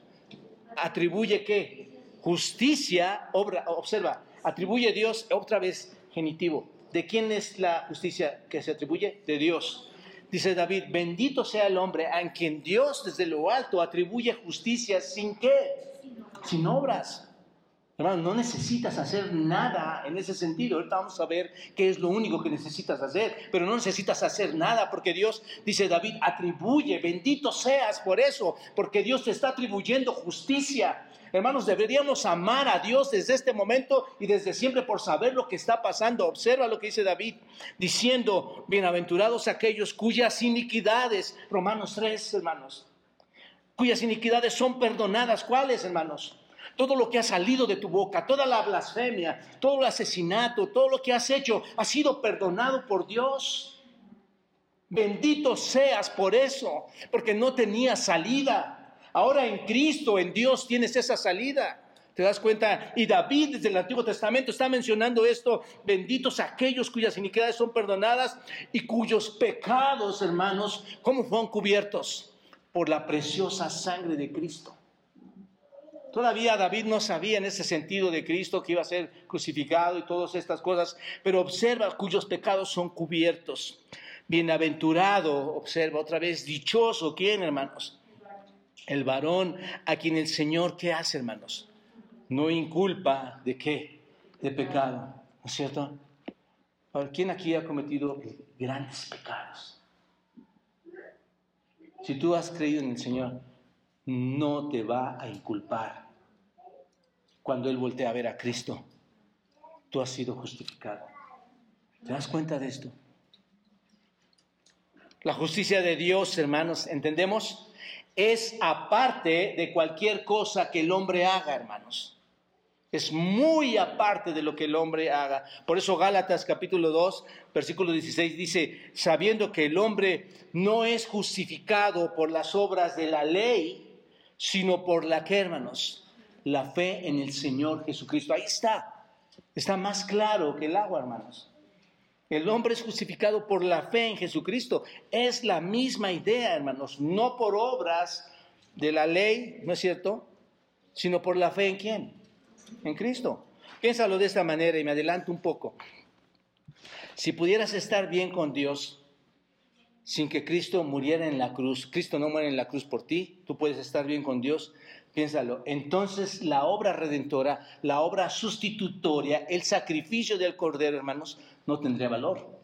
Speaker 2: Atribuye qué? Justicia, obra, observa, atribuye Dios otra vez genitivo. ¿De quién es la justicia que se atribuye? De Dios. Dice David, bendito sea el hombre a quien Dios desde lo alto atribuye justicia sin qué? Sin obras. Hermano, no necesitas hacer nada en ese sentido. Ahorita vamos a ver qué es lo único que necesitas hacer, pero no necesitas hacer nada porque Dios, dice David, atribuye, bendito seas por eso, porque Dios te está atribuyendo justicia. Hermanos, deberíamos amar a Dios desde este momento y desde siempre por saber lo que está pasando. Observa lo que dice David, diciendo, bienaventurados aquellos cuyas iniquidades, Romanos 3, hermanos, cuyas iniquidades son perdonadas. ¿Cuáles, hermanos? Todo lo que ha salido de tu boca, toda la blasfemia, todo el asesinato, todo lo que has hecho, ha sido perdonado por Dios. Bendito seas por eso, porque no tenías salida. Ahora en Cristo, en Dios, tienes esa salida. ¿Te das cuenta? Y David desde el Antiguo Testamento está mencionando esto, benditos aquellos cuyas iniquidades son perdonadas y cuyos pecados, hermanos, ¿cómo fueron cubiertos? Por la preciosa sangre de Cristo. Todavía David no sabía en ese sentido de Cristo que iba a ser crucificado y todas estas cosas, pero observa cuyos pecados son cubiertos. Bienaventurado, observa otra vez, dichoso, ¿quién, hermanos? El varón a quien el Señor, ¿qué hace, hermanos? No inculpa de qué? De pecado, ¿no es cierto? ¿quién aquí ha cometido grandes pecados? Si tú has creído en el Señor, no te va a inculpar. Cuando Él voltea a ver a Cristo, tú has sido justificado. ¿Te das cuenta de esto? La justicia de Dios, hermanos, ¿entendemos? Es aparte de cualquier cosa que el hombre haga, hermanos. Es muy aparte de lo que el hombre haga. Por eso Gálatas capítulo 2, versículo 16 dice, sabiendo que el hombre no es justificado por las obras de la ley, sino por la que, hermanos, la fe en el Señor Jesucristo. Ahí está. Está más claro que el agua, hermanos. El hombre es justificado por la fe en Jesucristo. Es la misma idea, hermanos, no por obras de la ley, ¿no es cierto? Sino por la fe en quién? En Cristo. Piénsalo de esta manera y me adelanto un poco. Si pudieras estar bien con Dios, sin que Cristo muriera en la cruz. Cristo no muere en la cruz por ti, tú puedes estar bien con Dios. Piénsalo. Entonces la obra redentora, la obra sustitutoria, el sacrificio del Cordero, hermanos, no tendría valor.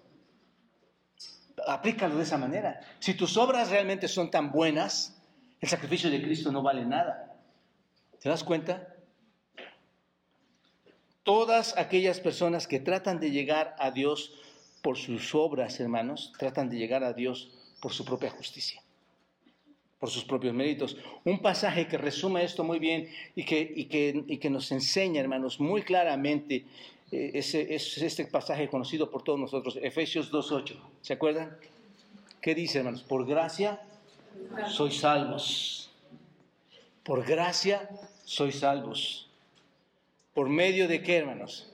Speaker 2: Aplícalo de esa manera. Si tus obras realmente son tan buenas, el sacrificio de Cristo no vale nada. ¿Te das cuenta? Todas aquellas personas que tratan de llegar a Dios por sus obras, hermanos, tratan de llegar a Dios por su propia justicia, por sus propios méritos. Un pasaje que resume esto muy bien y que, y que, que nos enseña, hermanos, muy claramente, eh, ese, es este pasaje conocido por todos nosotros, Efesios 2.8. ¿Se acuerdan? ¿Qué dice, hermanos? Por gracia sois salvos. Por gracia sois salvos. ¿Por medio de qué, hermanos?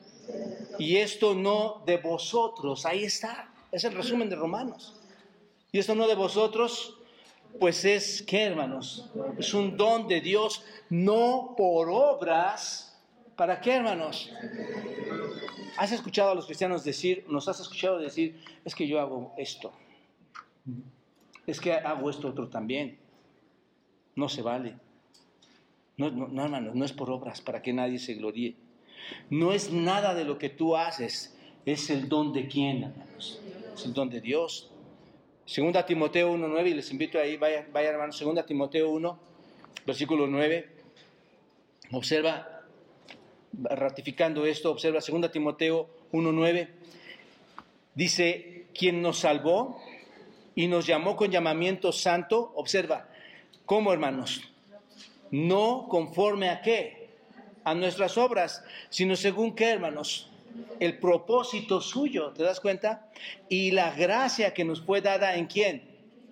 Speaker 2: Y esto no de vosotros, ahí está, es el resumen de Romanos. Y esto no de vosotros, pues es que, hermanos, es un don de Dios, no por obras. ¿Para qué, hermanos? ¿Has escuchado a los cristianos decir, nos has escuchado decir, es que yo hago esto, es que hago esto otro también? No se vale. No, no, no hermanos, no es por obras para que nadie se gloríe. No es nada de lo que tú haces, es el don de quién, hermanos. Es el don de Dios. Segunda Timoteo 1.9, y les invito ahí, vaya, vaya hermanos, segunda Timoteo 1, versículo 9. Observa, ratificando esto, observa segunda Timoteo 1.9. Dice, quien nos salvó y nos llamó con llamamiento santo, observa, ¿cómo hermanos? No conforme a qué? a nuestras obras, sino según qué, hermanos, el propósito suyo, ¿te das cuenta? Y la gracia que nos fue dada en quién?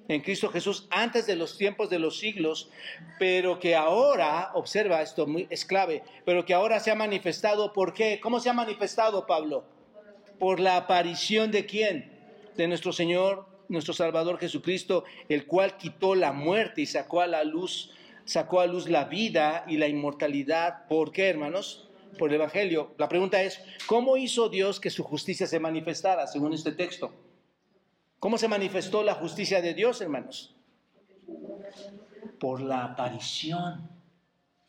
Speaker 2: En Cristo Jesús antes de los tiempos de los siglos, pero que ahora, observa esto, es clave, pero que ahora se ha manifestado, ¿por qué? ¿Cómo se ha manifestado, Pablo? Por la aparición de quién? De nuestro Señor, nuestro Salvador Jesucristo, el cual quitó la muerte y sacó a la luz sacó a luz la vida y la inmortalidad. ¿Por qué, hermanos? Por el Evangelio. La pregunta es, ¿cómo hizo Dios que su justicia se manifestara, según este texto? ¿Cómo se manifestó la justicia de Dios, hermanos? Por la aparición.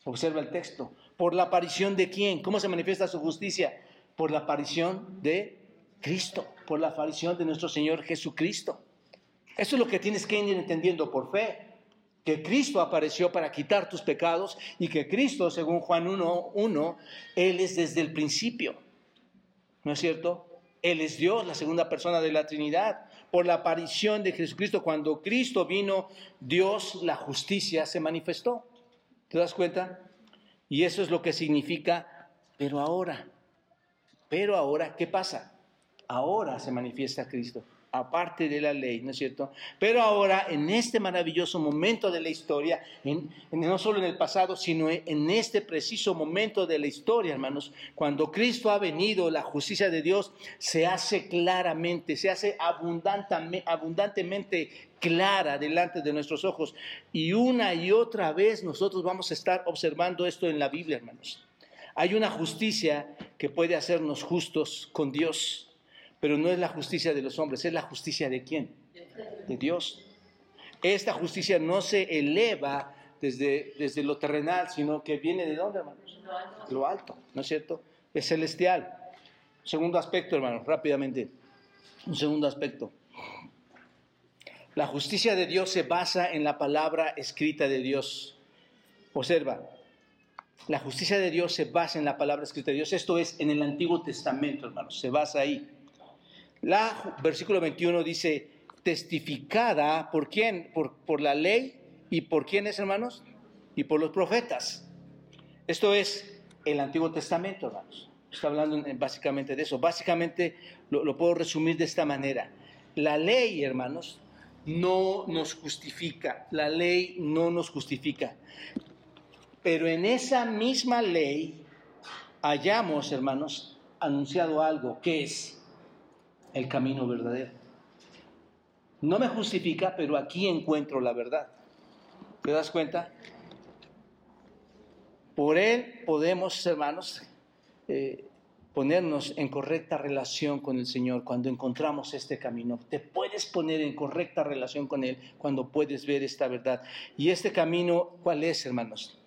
Speaker 2: Observa el texto. ¿Por la aparición de quién? ¿Cómo se manifiesta su justicia? Por la aparición de Cristo, por la aparición de nuestro Señor Jesucristo. Eso es lo que tienes que ir entendiendo por fe. Que Cristo apareció para quitar tus pecados y que Cristo, según Juan 1.1, Él es desde el principio. ¿No es cierto? Él es Dios, la segunda persona de la Trinidad. Por la aparición de Jesucristo, cuando Cristo vino, Dios, la justicia, se manifestó. ¿Te das cuenta? Y eso es lo que significa, pero ahora, pero ahora, ¿qué pasa? Ahora se manifiesta Cristo aparte de la ley, ¿no es cierto? Pero ahora, en este maravilloso momento de la historia, no solo en el pasado, sino en este preciso momento de la historia, hermanos, cuando Cristo ha venido, la justicia de Dios se hace claramente, se hace abundantemente clara delante de nuestros ojos. Y una y otra vez nosotros vamos a estar observando esto en la Biblia, hermanos. Hay una justicia que puede hacernos justos con Dios pero no es la justicia de los hombres, es la justicia de quién? De Dios. Esta justicia no se eleva desde, desde lo terrenal, sino que viene de dónde, hermanos? Lo alto. ¿no es cierto? Es celestial. Segundo aspecto, hermanos, rápidamente. Un segundo aspecto. La justicia de Dios se basa en la palabra escrita de Dios. Observa, la justicia de Dios se basa en la palabra escrita de Dios. Esto es en el Antiguo Testamento, hermanos, se basa ahí. La, versículo 21 dice, testificada por quién? Por, por la ley y por quiénes, hermanos? Y por los profetas. Esto es el Antiguo Testamento, hermanos. Está hablando básicamente de eso. Básicamente lo, lo puedo resumir de esta manera. La ley, hermanos, no nos justifica. La ley no nos justifica. Pero en esa misma ley hallamos, hermanos, anunciado algo, que es el camino verdadero. No me justifica, pero aquí encuentro la verdad. ¿Te das cuenta? Por Él podemos, hermanos, eh, ponernos en correcta relación con el Señor cuando encontramos este camino. Te puedes poner en correcta relación con Él cuando puedes ver esta verdad. Y este camino, ¿cuál es, hermanos?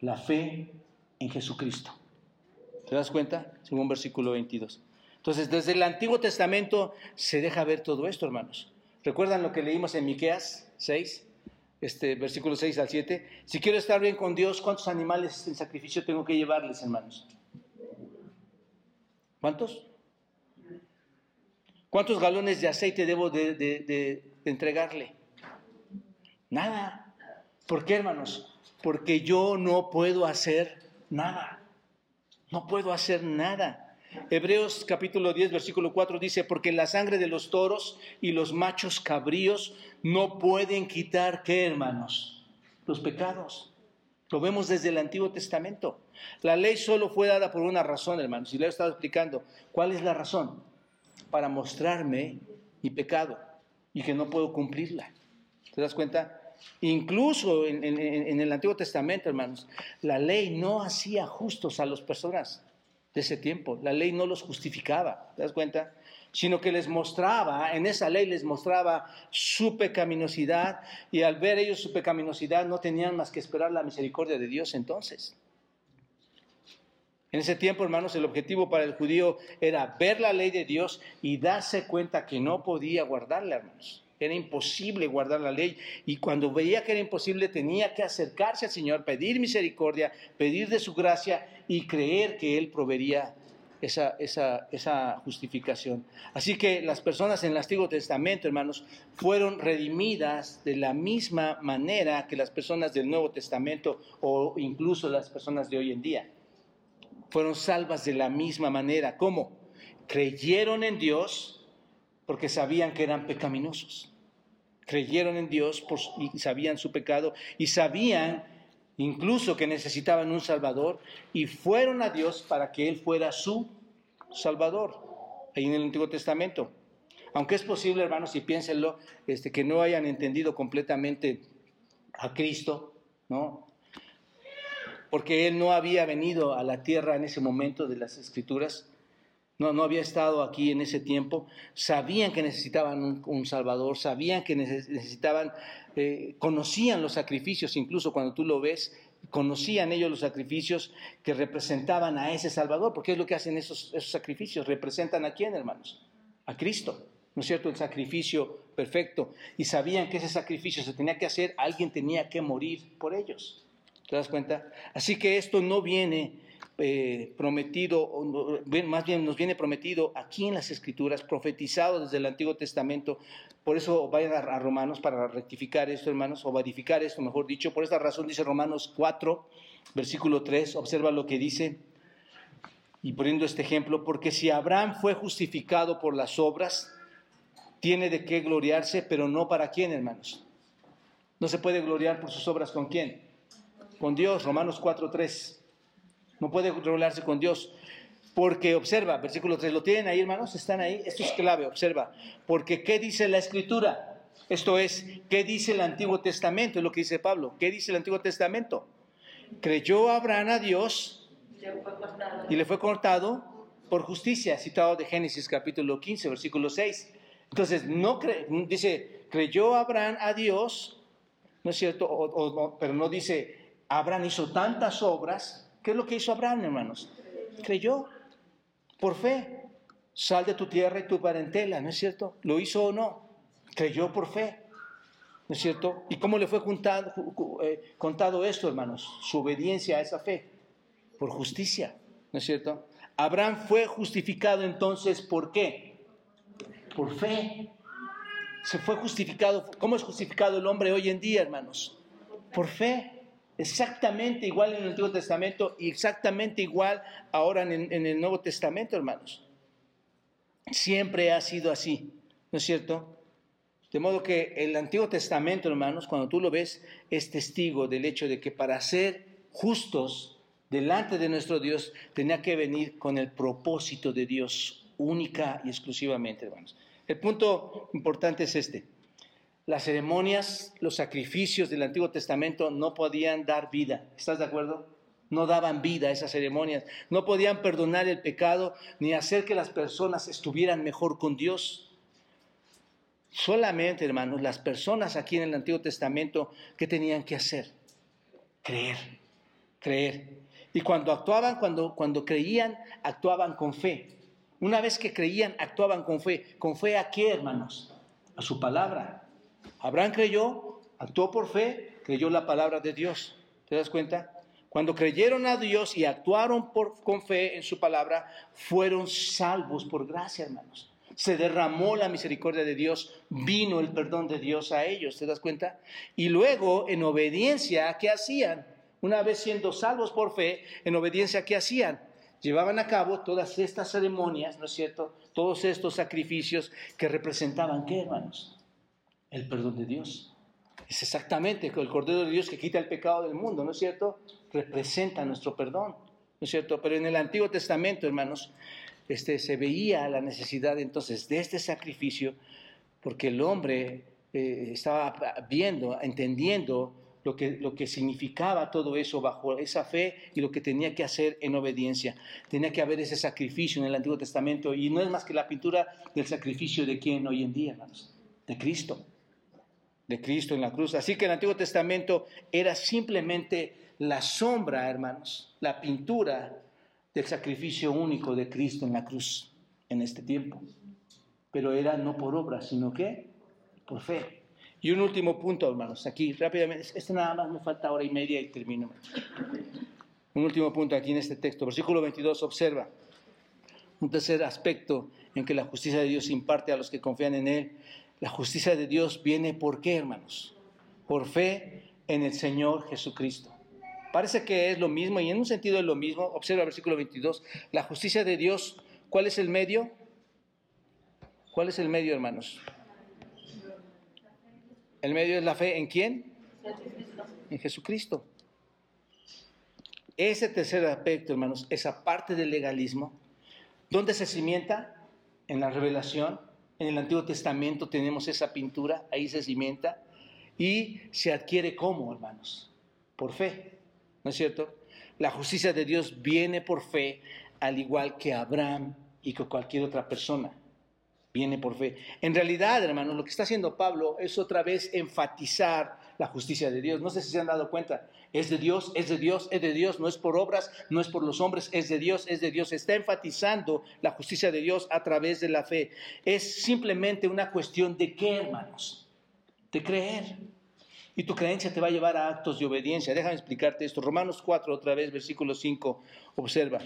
Speaker 2: La fe en Jesucristo. ¿Te das cuenta? Según versículo 22. Entonces, desde el Antiguo Testamento se deja ver todo esto, hermanos. ¿Recuerdan lo que leímos en Miqueas 6? Este versículo 6 al 7. Si quiero estar bien con Dios, ¿cuántos animales en sacrificio tengo que llevarles, hermanos? ¿Cuántos? ¿Cuántos galones de aceite debo de, entregarle? Nada. ¿Por qué, hermanos? Porque yo no puedo hacer nada. No puedo hacer nada. Hebreos capítulo 10, versículo 4 dice, porque la sangre de los toros y los machos cabríos no pueden quitar, ¿qué hermanos? Los pecados. Lo vemos desde el Antiguo Testamento. La ley solo fue dada por una razón, hermanos, y le he estado explicando. ¿Cuál es la razón? Para mostrarme mi pecado y que no puedo cumplirla. ¿Te das cuenta? Incluso en, en el Antiguo Testamento, hermanos, la ley no hacía justos a las personas de ese tiempo. La ley no los justificaba, ¿te das cuenta? Sino que les mostraba, en esa ley les mostraba su pecaminosidad y al ver ellos su pecaminosidad no tenían más que esperar la misericordia de Dios entonces. En ese tiempo, hermanos, el objetivo para el judío era ver la ley de Dios y darse cuenta que no podía guardarla, hermanos. Era imposible guardar la ley y cuando veía que era imposible tenía que acercarse al Señor, pedir misericordia, pedir de su gracia y creer que Él proveería esa, esa, esa, justificación. Así que las personas en el Antiguo Testamento, hermanos, fueron redimidas de la misma manera que las personas del Nuevo Testamento o incluso las personas de hoy en día. Fueron salvas de la misma manera. ¿Cómo? Creyeron en Dios porque sabían que eran pecaminosos. Creyeron en Dios y sabían su pecado y sabían incluso que necesitaban un Salvador y fueron a Dios para que Él fuera su Salvador, ahí en el Antiguo Testamento. Aunque es posible, hermanos, y piénsenlo, este, que no hayan entendido completamente a Cristo, ¿no? Porque Él no había venido a la tierra en ese momento de las Escrituras, no, no había estado aquí en ese tiempo, sabían que necesitaban un, Salvador, sabían que necesitaban, eh, conocían los sacrificios, incluso cuando tú lo ves, conocían ellos los sacrificios que representaban a ese Salvador, porque es lo que hacen esos, esos sacrificios, representan a quién, hermanos, a Cristo. ¿no es cierto?, el sacrificio perfecto. Y sabían que ese sacrificio se tenía que hacer, alguien tenía que morir por ellos. ¿Te das cuenta? Así que esto no viene eh, prometido, más bien nos viene prometido aquí en las Escrituras, profetizado desde el Antiguo Testamento. Por eso vayan a, Romanos para rectificar esto, hermanos, o verificar esto, mejor dicho. Por esta razón dice Romanos 4, versículo 3, observa lo que dice. Y poniendo este ejemplo, porque si Abraham fue justificado por las obras, tiene de qué gloriarse, pero no para quién, hermanos. No se puede gloriar por sus obras con quién. Con Dios, Romanos 4.3. No puede gloriarse con Dios. Porque observa, versículo 3, ¿lo tienen ahí, hermanos? ¿Están ahí? Esto es clave, observa. Porque ¿qué dice la Escritura? Esto es, ¿qué dice el Antiguo Testamento? Es lo que dice Pablo. ¿Qué dice el Antiguo Testamento? Creyó Abraham a Dios y le fue cortado por justicia, citado de Génesis capítulo 15, versículo 6. Entonces, no dice, creyó Abraham a Dios, ¿no es cierto? pero no dice, Abraham hizo tantas obras. ¿Qué es lo que hizo Abraham, hermanos? Creyó, por fe. Sal de tu tierra y tu parentela, ¿no es cierto? ¿Lo hizo o no? Creyó por fe, ¿no es cierto? ¿Y cómo le fue contado, eh, contado esto, hermanos? Su obediencia a esa fe, por justicia, ¿no es cierto? Abraham fue justificado entonces, ¿por qué? por fe. Se fue justificado. ¿Cómo es justificado el hombre hoy en día, hermanos? Por fe. Exactamente igual en el Antiguo Testamento y exactamente igual ahora en, el Nuevo Testamento, hermanos. Siempre ha sido así, ¿no es cierto? De modo que el Antiguo Testamento, hermanos, cuando tú lo ves, es testigo del hecho de que para ser justos delante de nuestro Dios tenía que venir con el propósito de Dios única y exclusivamente, hermanos. El punto importante es este. Las ceremonias, los sacrificios del Antiguo Testamento no podían dar vida. ¿Estás de acuerdo? No daban vida a esas ceremonias. No podían perdonar el pecado ni hacer que las personas estuvieran mejor con Dios. Solamente, hermanos, las personas aquí en el Antiguo Testamento, ¿qué tenían que hacer? Creer, creer. Y cuando actuaban, cuando, cuando creían, actuaban con fe. Una vez que creían, actuaban con fe. ¿Con fe a qué, hermanos? A su palabra. Abraham creyó, actuó por fe, creyó la palabra de Dios. ¿Te das cuenta? Cuando creyeron a Dios y actuaron con fe en su palabra, fueron salvos por gracia, hermanos. Se derramó la misericordia de Dios, vino el perdón de Dios a ellos, ¿te das cuenta? Y luego, en obediencia, ¿qué hacían? Una vez siendo salvos por fe, en obediencia, ¿qué hacían? llevaban a cabo todas estas ceremonias, ¿no es cierto? Todos estos sacrificios que representaban, ¿qué hermanos? El perdón de Dios. Es exactamente el Cordero de Dios que quita el pecado del mundo, ¿no es cierto? Representa nuestro perdón, ¿no es cierto? Pero en el Antiguo Testamento, hermanos, este, se veía la necesidad entonces de este sacrificio porque el hombre eh, estaba viendo, entendiendo lo que, lo que significaba todo eso bajo esa fe y lo que tenía que hacer en obediencia. Tenía que haber ese sacrificio en el Antiguo Testamento y no es más que la pintura del sacrificio de quién hoy en día, hermanos, de Cristo, de Cristo en la cruz. Así que el Antiguo Testamento era simplemente la sombra, hermanos, la pintura del sacrificio único de Cristo en la cruz en este tiempo. Pero era no por obra, sino que por fe. Y un último punto, hermanos, aquí rápidamente, este nada más me falta hora y media y termino. Un último punto aquí en este texto, versículo 22, observa un tercer aspecto en que la justicia de Dios imparte a los que confían en Él. La justicia de Dios viene por qué, hermanos? Por fe en el Señor Jesucristo. Parece que es lo mismo y en un sentido es lo mismo. Observa el versículo 22. La justicia de Dios, ¿cuál es el medio? ¿Cuál es el medio, hermanos? El medio es la fe en quién? En Jesucristo. Ese tercer aspecto, hermanos, esa parte del legalismo, ¿dónde se cimienta? En la revelación. En el Antiguo Testamento tenemos esa pintura, ahí se cimienta. Y se adquiere como, hermanos? Por fe. ¿No es cierto? La justicia de Dios viene por fe, al igual que Abraham y que cualquier otra persona. Viene por fe. En realidad, hermanos, lo que está haciendo Pablo es otra vez enfatizar la justicia de Dios. No sé si se han dado cuenta. Es de Dios, es de Dios, es de Dios. No es por obras, no es por los hombres, es de Dios, es de Dios. Está enfatizando la justicia de Dios a través de la fe. Es simplemente una cuestión de qué, hermanos? De creer. Y tu creencia te va a llevar a actos de obediencia. Déjame explicarte esto. Romanos 4, otra vez, versículo 5. Observa.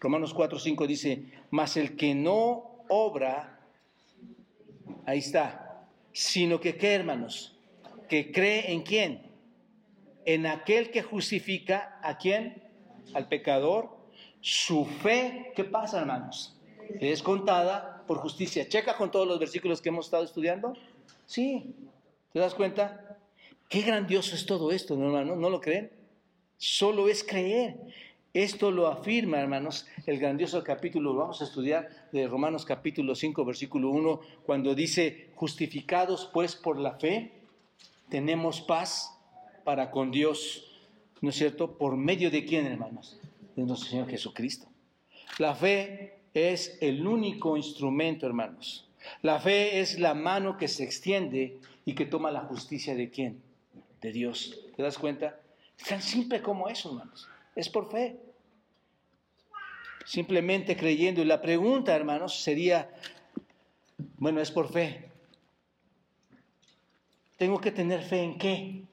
Speaker 2: Romanos 4, 5 dice, mas el que no obra Ahí está. Sino que, ¿qué hermanos? Que cree en quién? En aquel que justifica a quién? Al pecador. Su fe, ¿qué pasa, hermanos? Es contada por justicia. Checa con todos los versículos que hemos estado estudiando. Sí. ¿Te das cuenta? Qué grandioso es todo esto, ¿no, hermano? ¿No lo creen? Solo es creer. Esto lo afirma, hermanos, el grandioso capítulo, lo vamos a estudiar de Romanos capítulo 5, versículo 1, cuando dice, justificados pues por la fe, tenemos paz para con Dios, ¿no es cierto? ¿Por medio de quién, hermanos? De nuestro Señor Jesucristo. La fe es el único instrumento, hermanos. La fe es la mano que se extiende y que toma la justicia de quién? De Dios. ¿Te das cuenta? Es tan simple como eso, hermanos. Es por fe. Simplemente creyendo. Y la pregunta, hermanos, sería, bueno, es por fe. ¿Tengo que tener fe en qué?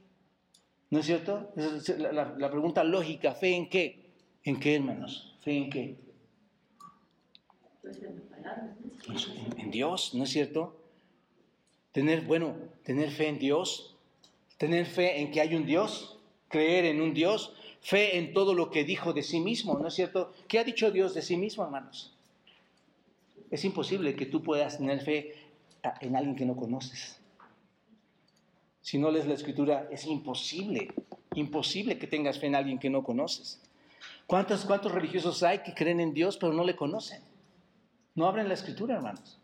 Speaker 2: ¿No es cierto? es la, pregunta lógica, ¿fe en qué? ¿En qué, hermanos? ¿Fe en qué? En, en Dios, ¿no es cierto? Tener, bueno, tener fe en Dios, tener fe en que hay un Dios, creer en un Dios, fe en todo lo que dijo de sí mismo, ¿no es cierto? ¿Qué ha dicho Dios de sí mismo, hermanos? Es imposible que tú puedas tener fe en alguien que no conoces. Si no lees la escritura, es imposible, imposible que tengas fe en alguien que no conoces. ¿Cuántos, cuántos religiosos hay que creen en Dios pero no le conocen? No abren la escritura, hermanos.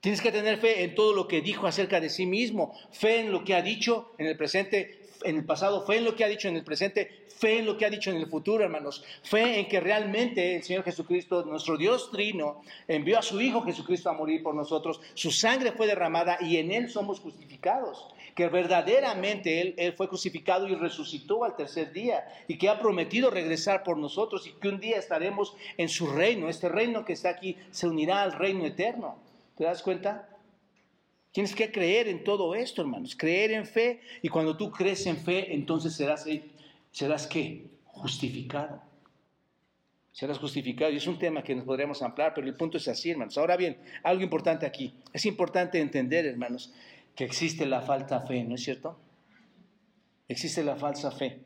Speaker 2: Tienes que tener fe en todo lo que dijo acerca de sí mismo, fe en lo que ha dicho en el presente, en el pasado, fe en lo que ha dicho en el presente, fe en lo que ha dicho en el futuro, hermanos. Fe en que realmente el Señor Jesucristo, nuestro Dios trino, envió a su Hijo Jesucristo a morir por nosotros. Su sangre fue derramada y en Él somos justificados. Que verdaderamente Él, fue crucificado y resucitó al tercer día y que ha prometido regresar por nosotros y que un día estaremos en su reino. Este reino que está aquí se unirá al reino eterno. ¿Te das cuenta? Tienes que creer en todo esto, hermanos, creer en fe. Y cuando tú crees en fe, entonces serás, serás ¿qué? Justificado. Serás justificado. Y es un tema que nos podríamos ampliar, pero el punto es así, hermanos. Ahora bien, algo importante aquí. Es importante entender, hermanos, que existe la falta fe, ¿no es cierto? Existe la falsa fe.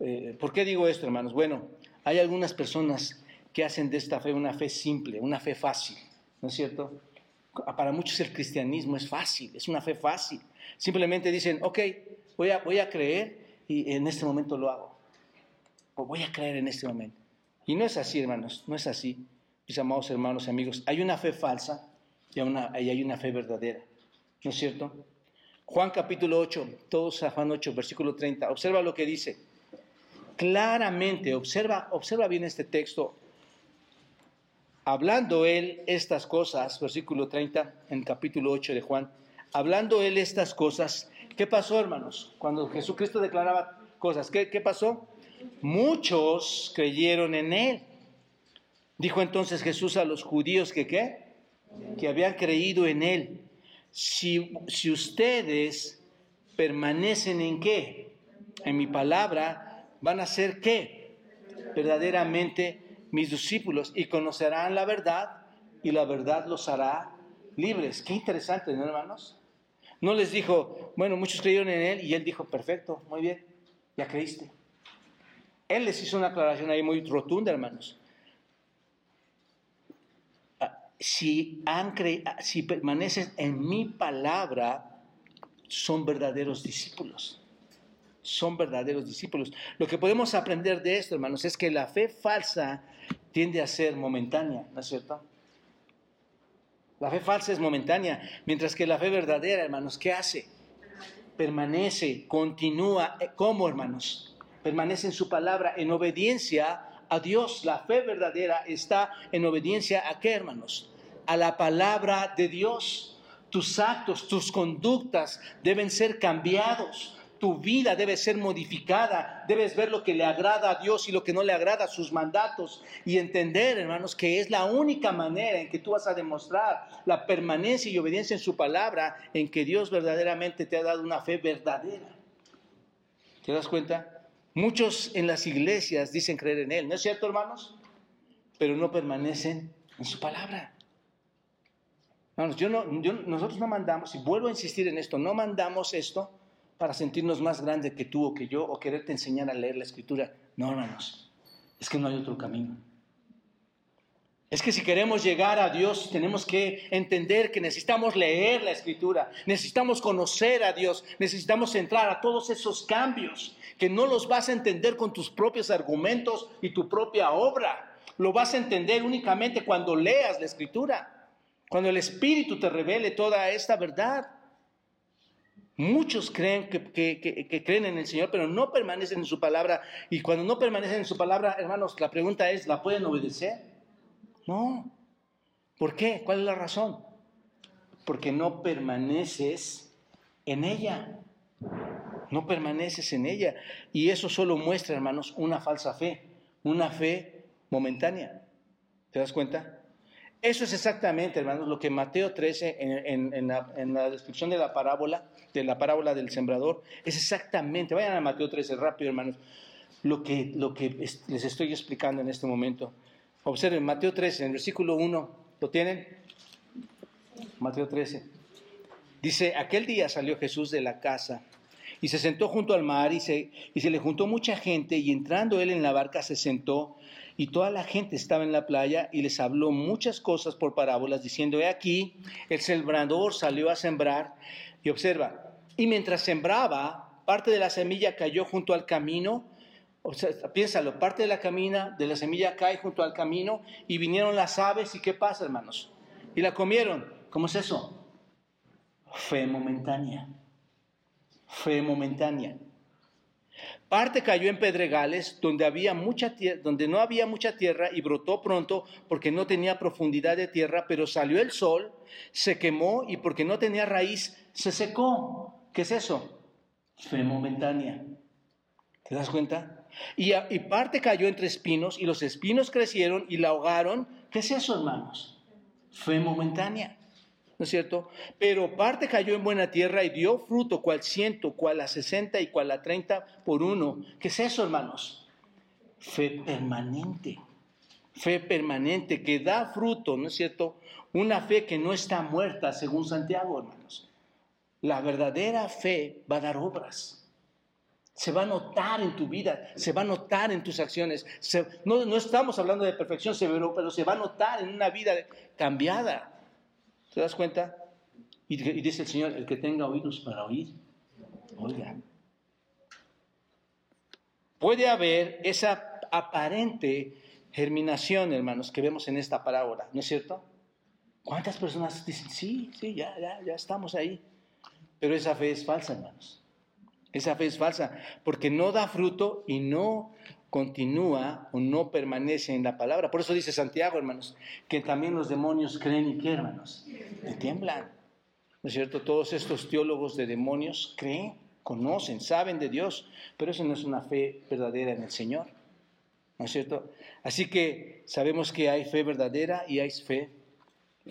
Speaker 2: Eh, ¿Por qué digo esto, hermanos? Bueno, hay algunas personas que hacen de esta fe una fe simple, una fe fácil, ¿no es cierto? Para muchos el cristianismo es fácil, es una fe fácil. Simplemente dicen, ok, voy a, voy a creer y en este momento lo hago. O voy a creer en este momento. Y no es así, hermanos, no es así. Mis amados hermanos y amigos, hay una fe falsa y, una, hay una fe verdadera. ¿No es cierto? Juan capítulo 8, todos a Juan 8, versículo 30. Observa lo que dice. Claramente, observa, observa bien este texto hablando él estas cosas, versículo 30 en capítulo 8 de Juan, hablando él estas cosas, ¿qué pasó hermanos? Cuando Jesucristo declaraba cosas, ¿qué, qué pasó? Muchos creyeron en él. Dijo entonces Jesús a los judíos que qué? Que habían creído en él. Si, si ustedes permanecen en qué? En mi palabra, van a ser qué? Verdaderamente mis discípulos y conocerán la verdad y la verdad los hará libres. Qué interesante, ¿no, hermanos? No les dijo, bueno, muchos creyeron en él y él dijo, perfecto, muy bien, ya creíste. Él les hizo una aclaración ahí muy rotunda, hermanos. Ah, si, han ah, si permanecen en mi palabra, son verdaderos discípulos son verdaderos discípulos. Lo que podemos aprender de esto, hermanos, es que la fe falsa tiende a ser momentánea, ¿no es cierto? La fe falsa es momentánea, mientras que la fe verdadera, hermanos, ¿qué hace? Permanece, continúa. ¿Cómo, hermanos? Permanece en su palabra, en obediencia a Dios. La fe verdadera está en obediencia a qué, hermanos? A la palabra de Dios. Tus actos, tus conductas deben ser cambiados tu vida debe ser modificada, debes ver lo que le agrada a Dios y lo que no le agrada sus mandatos y entender, hermanos, que es la única manera en que tú vas a demostrar la permanencia y obediencia en su palabra, en que Dios verdaderamente te ha dado una fe verdadera. ¿Te das cuenta? Muchos en las iglesias dicen creer en Él, ¿no es cierto, hermanos? Pero no permanecen en su palabra. Hermanos, yo no, nosotros no mandamos, y vuelvo a insistir en esto, no mandamos esto para sentirnos más grandes que tú o que yo o quererte enseñar a leer la escritura. No, hermanos, es que no hay otro camino. Es que si queremos llegar a Dios tenemos que entender que necesitamos leer la escritura, necesitamos conocer a Dios, necesitamos entrar a todos esos cambios que no los vas a entender con tus propios argumentos y tu propia obra. Lo vas a entender únicamente cuando leas la escritura, cuando el Espíritu te revele toda esta verdad. Muchos creen que, creen en el Señor, pero no permanecen en su palabra. Y cuando no permanecen en su palabra, hermanos, la pregunta es, ¿la pueden obedecer? No. ¿Por qué? ¿Cuál es la razón? Porque no permaneces en ella. No permaneces en ella. Y eso solo muestra, hermanos, una falsa fe, una fe momentánea. ¿Te das cuenta? Eso es exactamente, hermanos, lo que Mateo 13, en, la, descripción de la parábola, de la parábola del sembrador, es exactamente, vayan a Mateo 13 rápido, hermanos, lo que, les estoy explicando en este momento. Observen, Mateo 13, en el versículo 1, ¿lo tienen? Mateo 13. Dice, aquel día salió Jesús de la casa y se sentó junto al mar y se le juntó mucha gente y entrando él en la barca se sentó y toda la gente estaba en la playa y les habló muchas cosas por parábolas, diciendo, he aquí, el sembrador salió a sembrar, y observa, y mientras sembraba, parte de la semilla cayó junto al camino, o sea, piénsalo, parte de la camina, de la semilla cae junto al camino, y vinieron las aves, ¿y qué pasa, hermanos? Y la comieron. ¿Cómo es eso? Fe momentánea. Fe momentánea. Parte cayó en pedregales donde, había mucha donde no había mucha tierra y brotó pronto porque no tenía profundidad de tierra, pero salió el sol, se quemó y porque no tenía raíz, se secó. ¿Qué es eso? Fe momentánea. ¿Te das cuenta? Y, y parte cayó entre espinos y los espinos crecieron y la ahogaron. ¿Qué es eso, hermanos? Fe momentánea. ¿No es cierto? Pero parte cayó en buena tierra y dio fruto, cual ciento, cual a sesenta y cual a treinta por uno. ¿Qué es eso, hermanos? Fe permanente. Fe permanente que da fruto, ¿no es cierto? Una fe que no está muerta, según Santiago, hermanos. La verdadera fe va a dar obras. Se va a notar en tu vida, se va a notar en tus acciones. no, estamos hablando de perfección severo, pero se va a notar en una vida cambiada. ¿Te das cuenta? Y, dice el Señor, el que tenga oídos para oír, oiga. Puede haber esa aparente germinación, hermanos, que vemos en esta parábola, ¿no es cierto? ¿Cuántas personas dicen, sí, sí, ya, ya, ya estamos ahí? Pero esa fe es falsa, hermanos. Esa fe es falsa, porque no da fruto y no continúa o no permanece en la palabra. Por eso dice Santiago, hermanos, que también los demonios creen y qué, hermanos, y tiemblan. ¿No es cierto? Todos estos teólogos de demonios creen, conocen, saben de Dios, pero eso no es una fe verdadera en el Señor. ¿No es cierto? Así que sabemos que hay fe verdadera y hay fe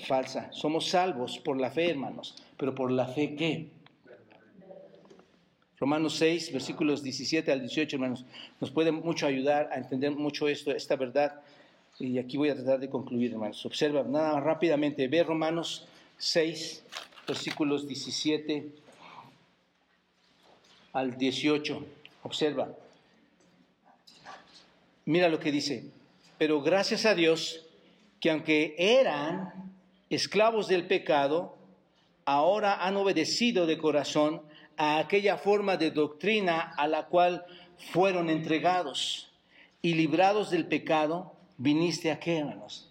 Speaker 2: falsa. Somos salvos por la fe, hermanos, pero por la fe qué? Romanos 6, versículos 17 al 18, hermanos, nos puede mucho ayudar a entender mucho esto, esta verdad. Y aquí voy a tratar de concluir, hermanos. Observa nada más rápidamente. Ve Romanos 6, versículos 17 al 18. Observa. Mira lo que dice. Pero gracias a Dios que aunque eran esclavos del pecado, ahora han obedecido de corazón a aquella forma de doctrina a la cual fueron entregados y librados del pecado, viniste a qué, hermanos.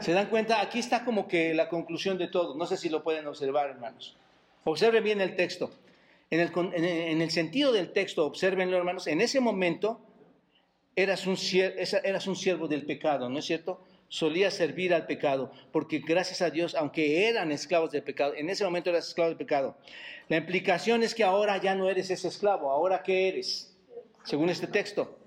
Speaker 2: ¿Se dan cuenta? Aquí está como que la conclusión de todo. No sé si lo pueden observar, hermanos. Observen bien el texto. En el, en el sentido del texto, observenlo, hermanos, en ese momento eras un, eras un siervo del pecado, ¿no es cierto? Solía servir al pecado, porque gracias a Dios, aunque eran esclavos del pecado, en ese momento eras esclavo del pecado. La implicación es que ahora ya no eres ese esclavo, ahora ¿qué eres? Según este texto.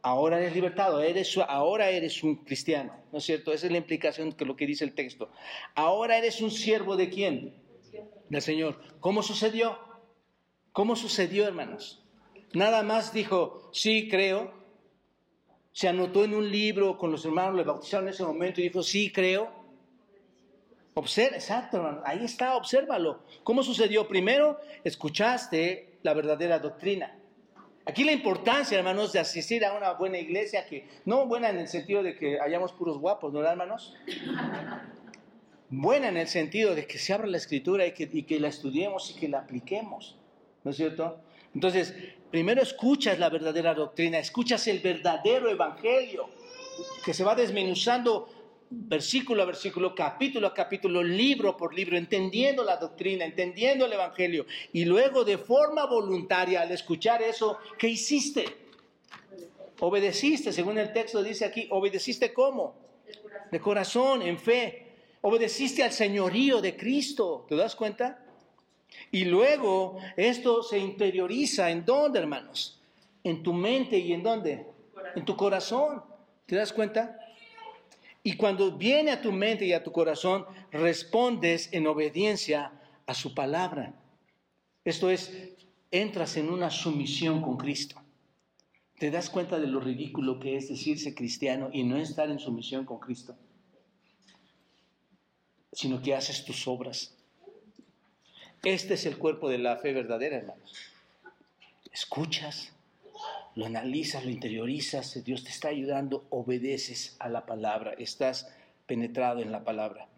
Speaker 2: Ahora eres libertado, ahora eres un cristiano, ¿no es cierto? Esa es la implicación que lo que dice el texto. Ahora eres un siervo de quién? Del Señor. ¿Cómo sucedió? ¿Cómo sucedió, hermanos? Nada más dijo, sí, creo, se anotó en un libro con los hermanos, le bautizaron en ese momento y dijo, sí, creo. Observa, exacto, ahí está, obsérvalo. ¿Cómo sucedió? Primero, escuchaste la verdadera doctrina. Aquí la importancia, hermanos, de asistir a una buena iglesia, que no buena en el sentido de que hayamos puros guapos, ¿no, hermanos? Buena en el sentido de que se abra la escritura y que, y que la estudiemos y que la apliquemos, ¿no es cierto? Entonces, primero escuchas la verdadera doctrina, escuchas el verdadero evangelio, que se va desmenuzando versículo a versículo, capítulo a capítulo, libro por libro, entendiendo la doctrina, entendiendo el evangelio. Y luego de forma voluntaria, al escuchar eso, ¿qué hiciste? Obedeciste, según el texto dice aquí, obedeciste cómo? De corazón, en fe. Obedeciste al señorío de Cristo, ¿te das cuenta? Y luego esto se interioriza en dónde, hermanos? En tu mente y en dónde? En tu corazón. ¿Te das cuenta? Y cuando viene a tu mente y a tu corazón, respondes en obediencia a su palabra. Esto es, entras en una sumisión con Cristo. ¿Te das cuenta de lo ridículo que es decirse cristiano y no estar en sumisión con Cristo? Sino que haces tus obras este es el cuerpo de la fe verdadera, hermanos. Escuchas, lo analizas, lo interiorizas, Dios te está ayudando, obedeces a la palabra, estás penetrado en la palabra.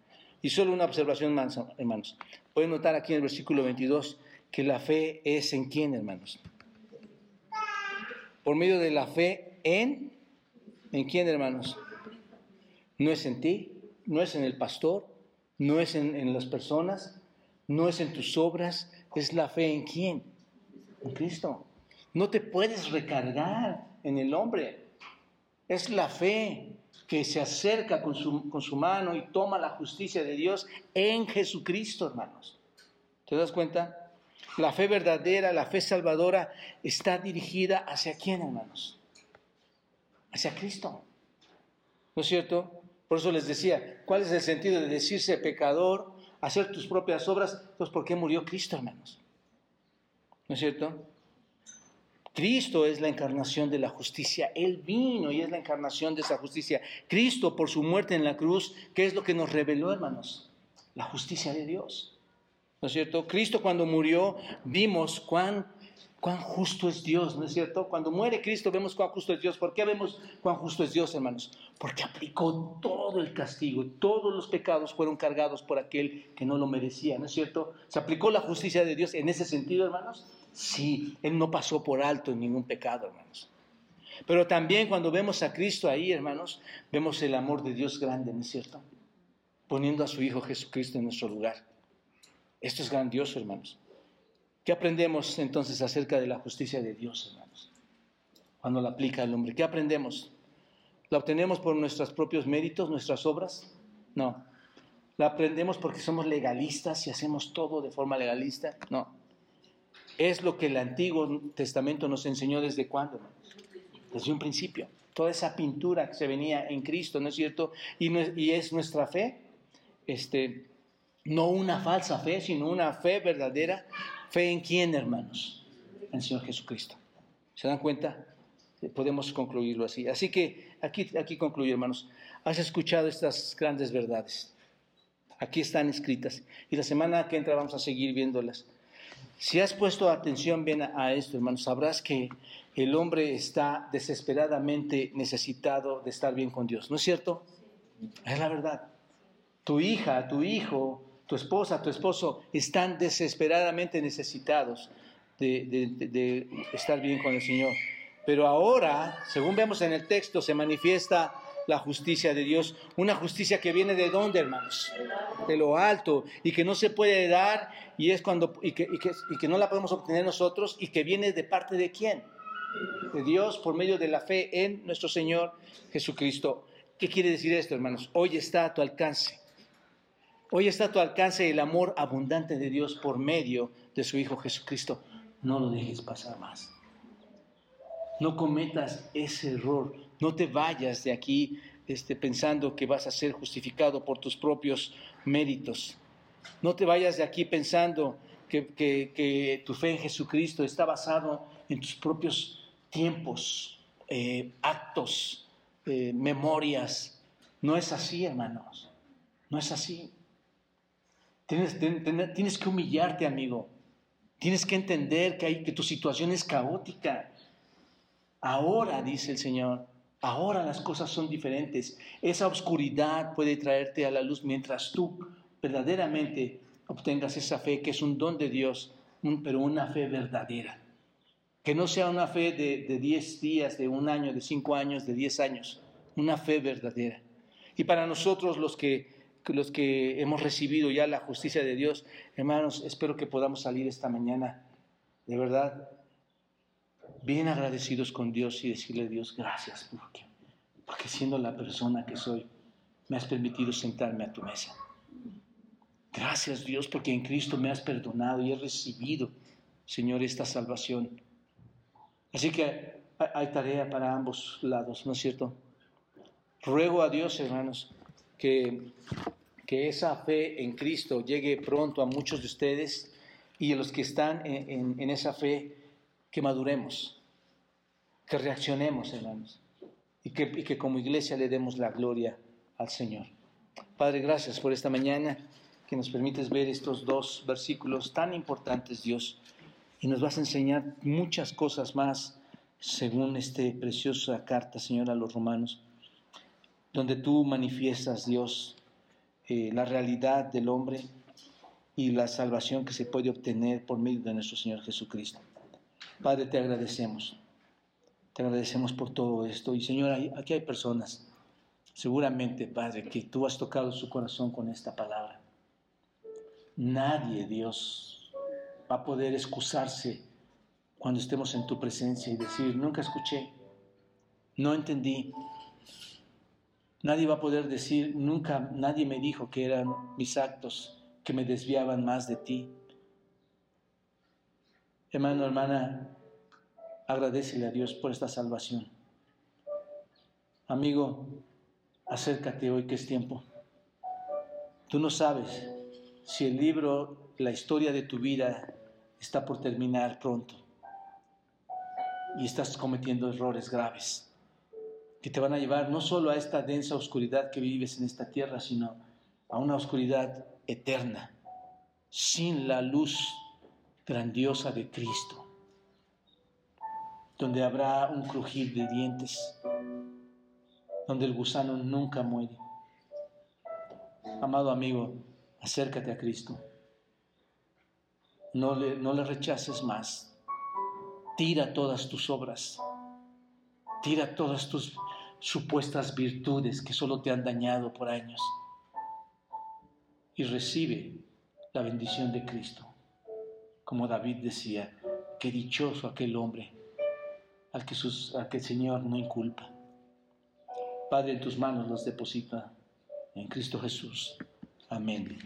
Speaker 2: Y solo una observación, hermanos. Pueden notar aquí en el versículo 22 que la fe es en quién, hermanos. Por medio de la fe en, ¿en quién, hermanos? No es en ti, no es en el pastor, no es en, en las personas, no es en tus obras, es la fe en quién? En Cristo. No te puedes recargar en el hombre. Es la fe que se acerca con su, con su mano y toma la justicia de Dios en Jesucristo, hermanos. ¿Te das cuenta? La fe verdadera, la fe salvadora está dirigida hacia quién, hermanos? Hacia Cristo. ¿No es cierto? Por eso les decía, ¿cuál es el sentido de decirse pecador hacer tus propias obras, entonces ¿por qué murió Cristo, hermanos? ¿No es cierto? Cristo es la encarnación de la justicia. Él vino y es la encarnación de esa justicia. Cristo, por su muerte en la cruz, ¿qué es lo que nos reveló, hermanos? La justicia de Dios. ¿No es cierto? Cristo cuando murió, vimos cuán cuán justo es Dios, ¿no es cierto? Cuando muere Cristo vemos cuán justo es Dios. ¿Por qué vemos cuán justo es Dios, hermanos? Porque aplicó todo el castigo, todos los pecados fueron cargados por aquel que no lo merecía, ¿no es cierto? ¿Se aplicó la justicia de Dios en ese sentido, hermanos? Sí, Él no pasó por alto ningún pecado, hermanos. Pero también cuando vemos a Cristo ahí, hermanos, vemos el amor de Dios grande, ¿no es cierto? Poniendo a su Hijo Jesucristo en nuestro lugar. Esto es grandioso, hermanos. ¿Qué aprendemos entonces acerca de la justicia de Dios, hermanos? Cuando la aplica el hombre. ¿Qué aprendemos? ¿La obtenemos por nuestros propios méritos, nuestras obras? No. ¿La aprendemos porque somos legalistas y hacemos todo de forma legalista? No. Es lo que el Antiguo Testamento nos enseñó desde cuándo, Desde un principio. Toda esa pintura que se venía en Cristo, ¿no es cierto? Y, y es nuestra fe, este, no una falsa fe, sino una fe verdadera ¿Fe en quién, hermanos? En el Señor Jesucristo. ¿Se dan cuenta? Podemos concluirlo así. Así que aquí, aquí concluyo, hermanos. Has escuchado estas grandes verdades. Aquí están escritas. Y la semana que entra vamos a seguir viéndolas. Si has puesto atención bien a esto, hermanos, sabrás que el hombre está desesperadamente necesitado de estar bien con Dios. ¿No es cierto? Es la verdad. Tu hija, tu hijo, tu esposa, tu esposo están desesperadamente necesitados de, estar bien con el Señor. Pero ahora, según vemos en el texto, se manifiesta la justicia de Dios, una justicia que viene de dónde, hermanos? De lo alto y que no se puede dar y es cuando y que, y que, y que no la podemos obtener nosotros y que viene de parte de quién? de Dios por medio de la fe en nuestro Señor Jesucristo. ¿Qué quiere decir esto, hermanos? Hoy está a tu alcance. Hoy está a tu alcance el amor abundante de Dios por medio de su Hijo Jesucristo. No lo dejes pasar más. No cometas ese error. No te vayas de aquí este, pensando que vas a ser justificado por tus propios méritos. No te vayas de aquí pensando que, tu fe en Jesucristo está basado en tus propios tiempos, eh, actos, eh, memorias. No es así, hermanos. No es así. Tienes, tienes que humillarte, amigo. Tienes que entender que, hay, que tu situación es caótica. Ahora, dice el Señor, ahora las cosas son diferentes. Esa oscuridad puede traerte a la luz mientras tú verdaderamente obtengas esa fe que es un don de Dios, pero una fe verdadera. Que no sea una fe de 10 días, de un año, de cinco años, de 10 años, una fe verdadera. Y para nosotros los que, los que hemos recibido ya la justicia de Dios, hermanos, espero que podamos salir esta mañana, de verdad, bien agradecidos con Dios y decirle a Dios gracias, porque, porque siendo la persona que soy, me has permitido sentarme a tu mesa. Gracias Dios porque en Cristo me has perdonado y he recibido, Señor, esta salvación. Así que hay tarea para ambos lados, ¿no es cierto? Ruego a Dios, hermanos, que, que esa fe en Cristo llegue pronto a muchos de ustedes y a los que están en, en esa fe, que maduremos, que reaccionemos, hermanos, y que, como iglesia le demos la gloria al Señor. Padre, gracias por esta mañana que nos permites ver estos dos versículos tan importantes, Dios, y nos vas a enseñar muchas cosas más según esta preciosa carta, Señor, a los romanos, donde tú manifiestas, Dios, eh, la realidad del hombre y la salvación que se puede obtener por medio de nuestro Señor Jesucristo. Padre, te agradecemos. Te agradecemos por todo esto. Y Señor, aquí hay personas, seguramente, Padre, que tú has tocado su corazón con esta palabra. Nadie, Dios, va a poder excusarse cuando estemos en tu presencia y decir, nunca escuché, no entendí. Nadie va a poder decir, nunca, nadie me dijo que eran mis actos que me desviaban más de ti. Hermano, hermana, agradecele a Dios por esta salvación. Amigo, acércate hoy que es tiempo. Tú no sabes si el libro, la historia de tu vida está por terminar pronto y estás cometiendo errores graves que te van a llevar no solo a esta densa oscuridad que vives en esta tierra, sino a una oscuridad eterna, sin la luz grandiosa de Cristo, donde habrá un crujir de dientes, donde el gusano nunca muere. Amado amigo, acércate a Cristo. No le, no le rechaces más. Tira todas tus obras. Tira todas tus supuestas virtudes que solo te han dañado por años. Y recibe la bendición de Cristo. Como David decía, qué dichoso aquel hombre al que, sus, al que el Señor no inculpa. Padre, en tus manos los deposita en Cristo Jesús. Amén.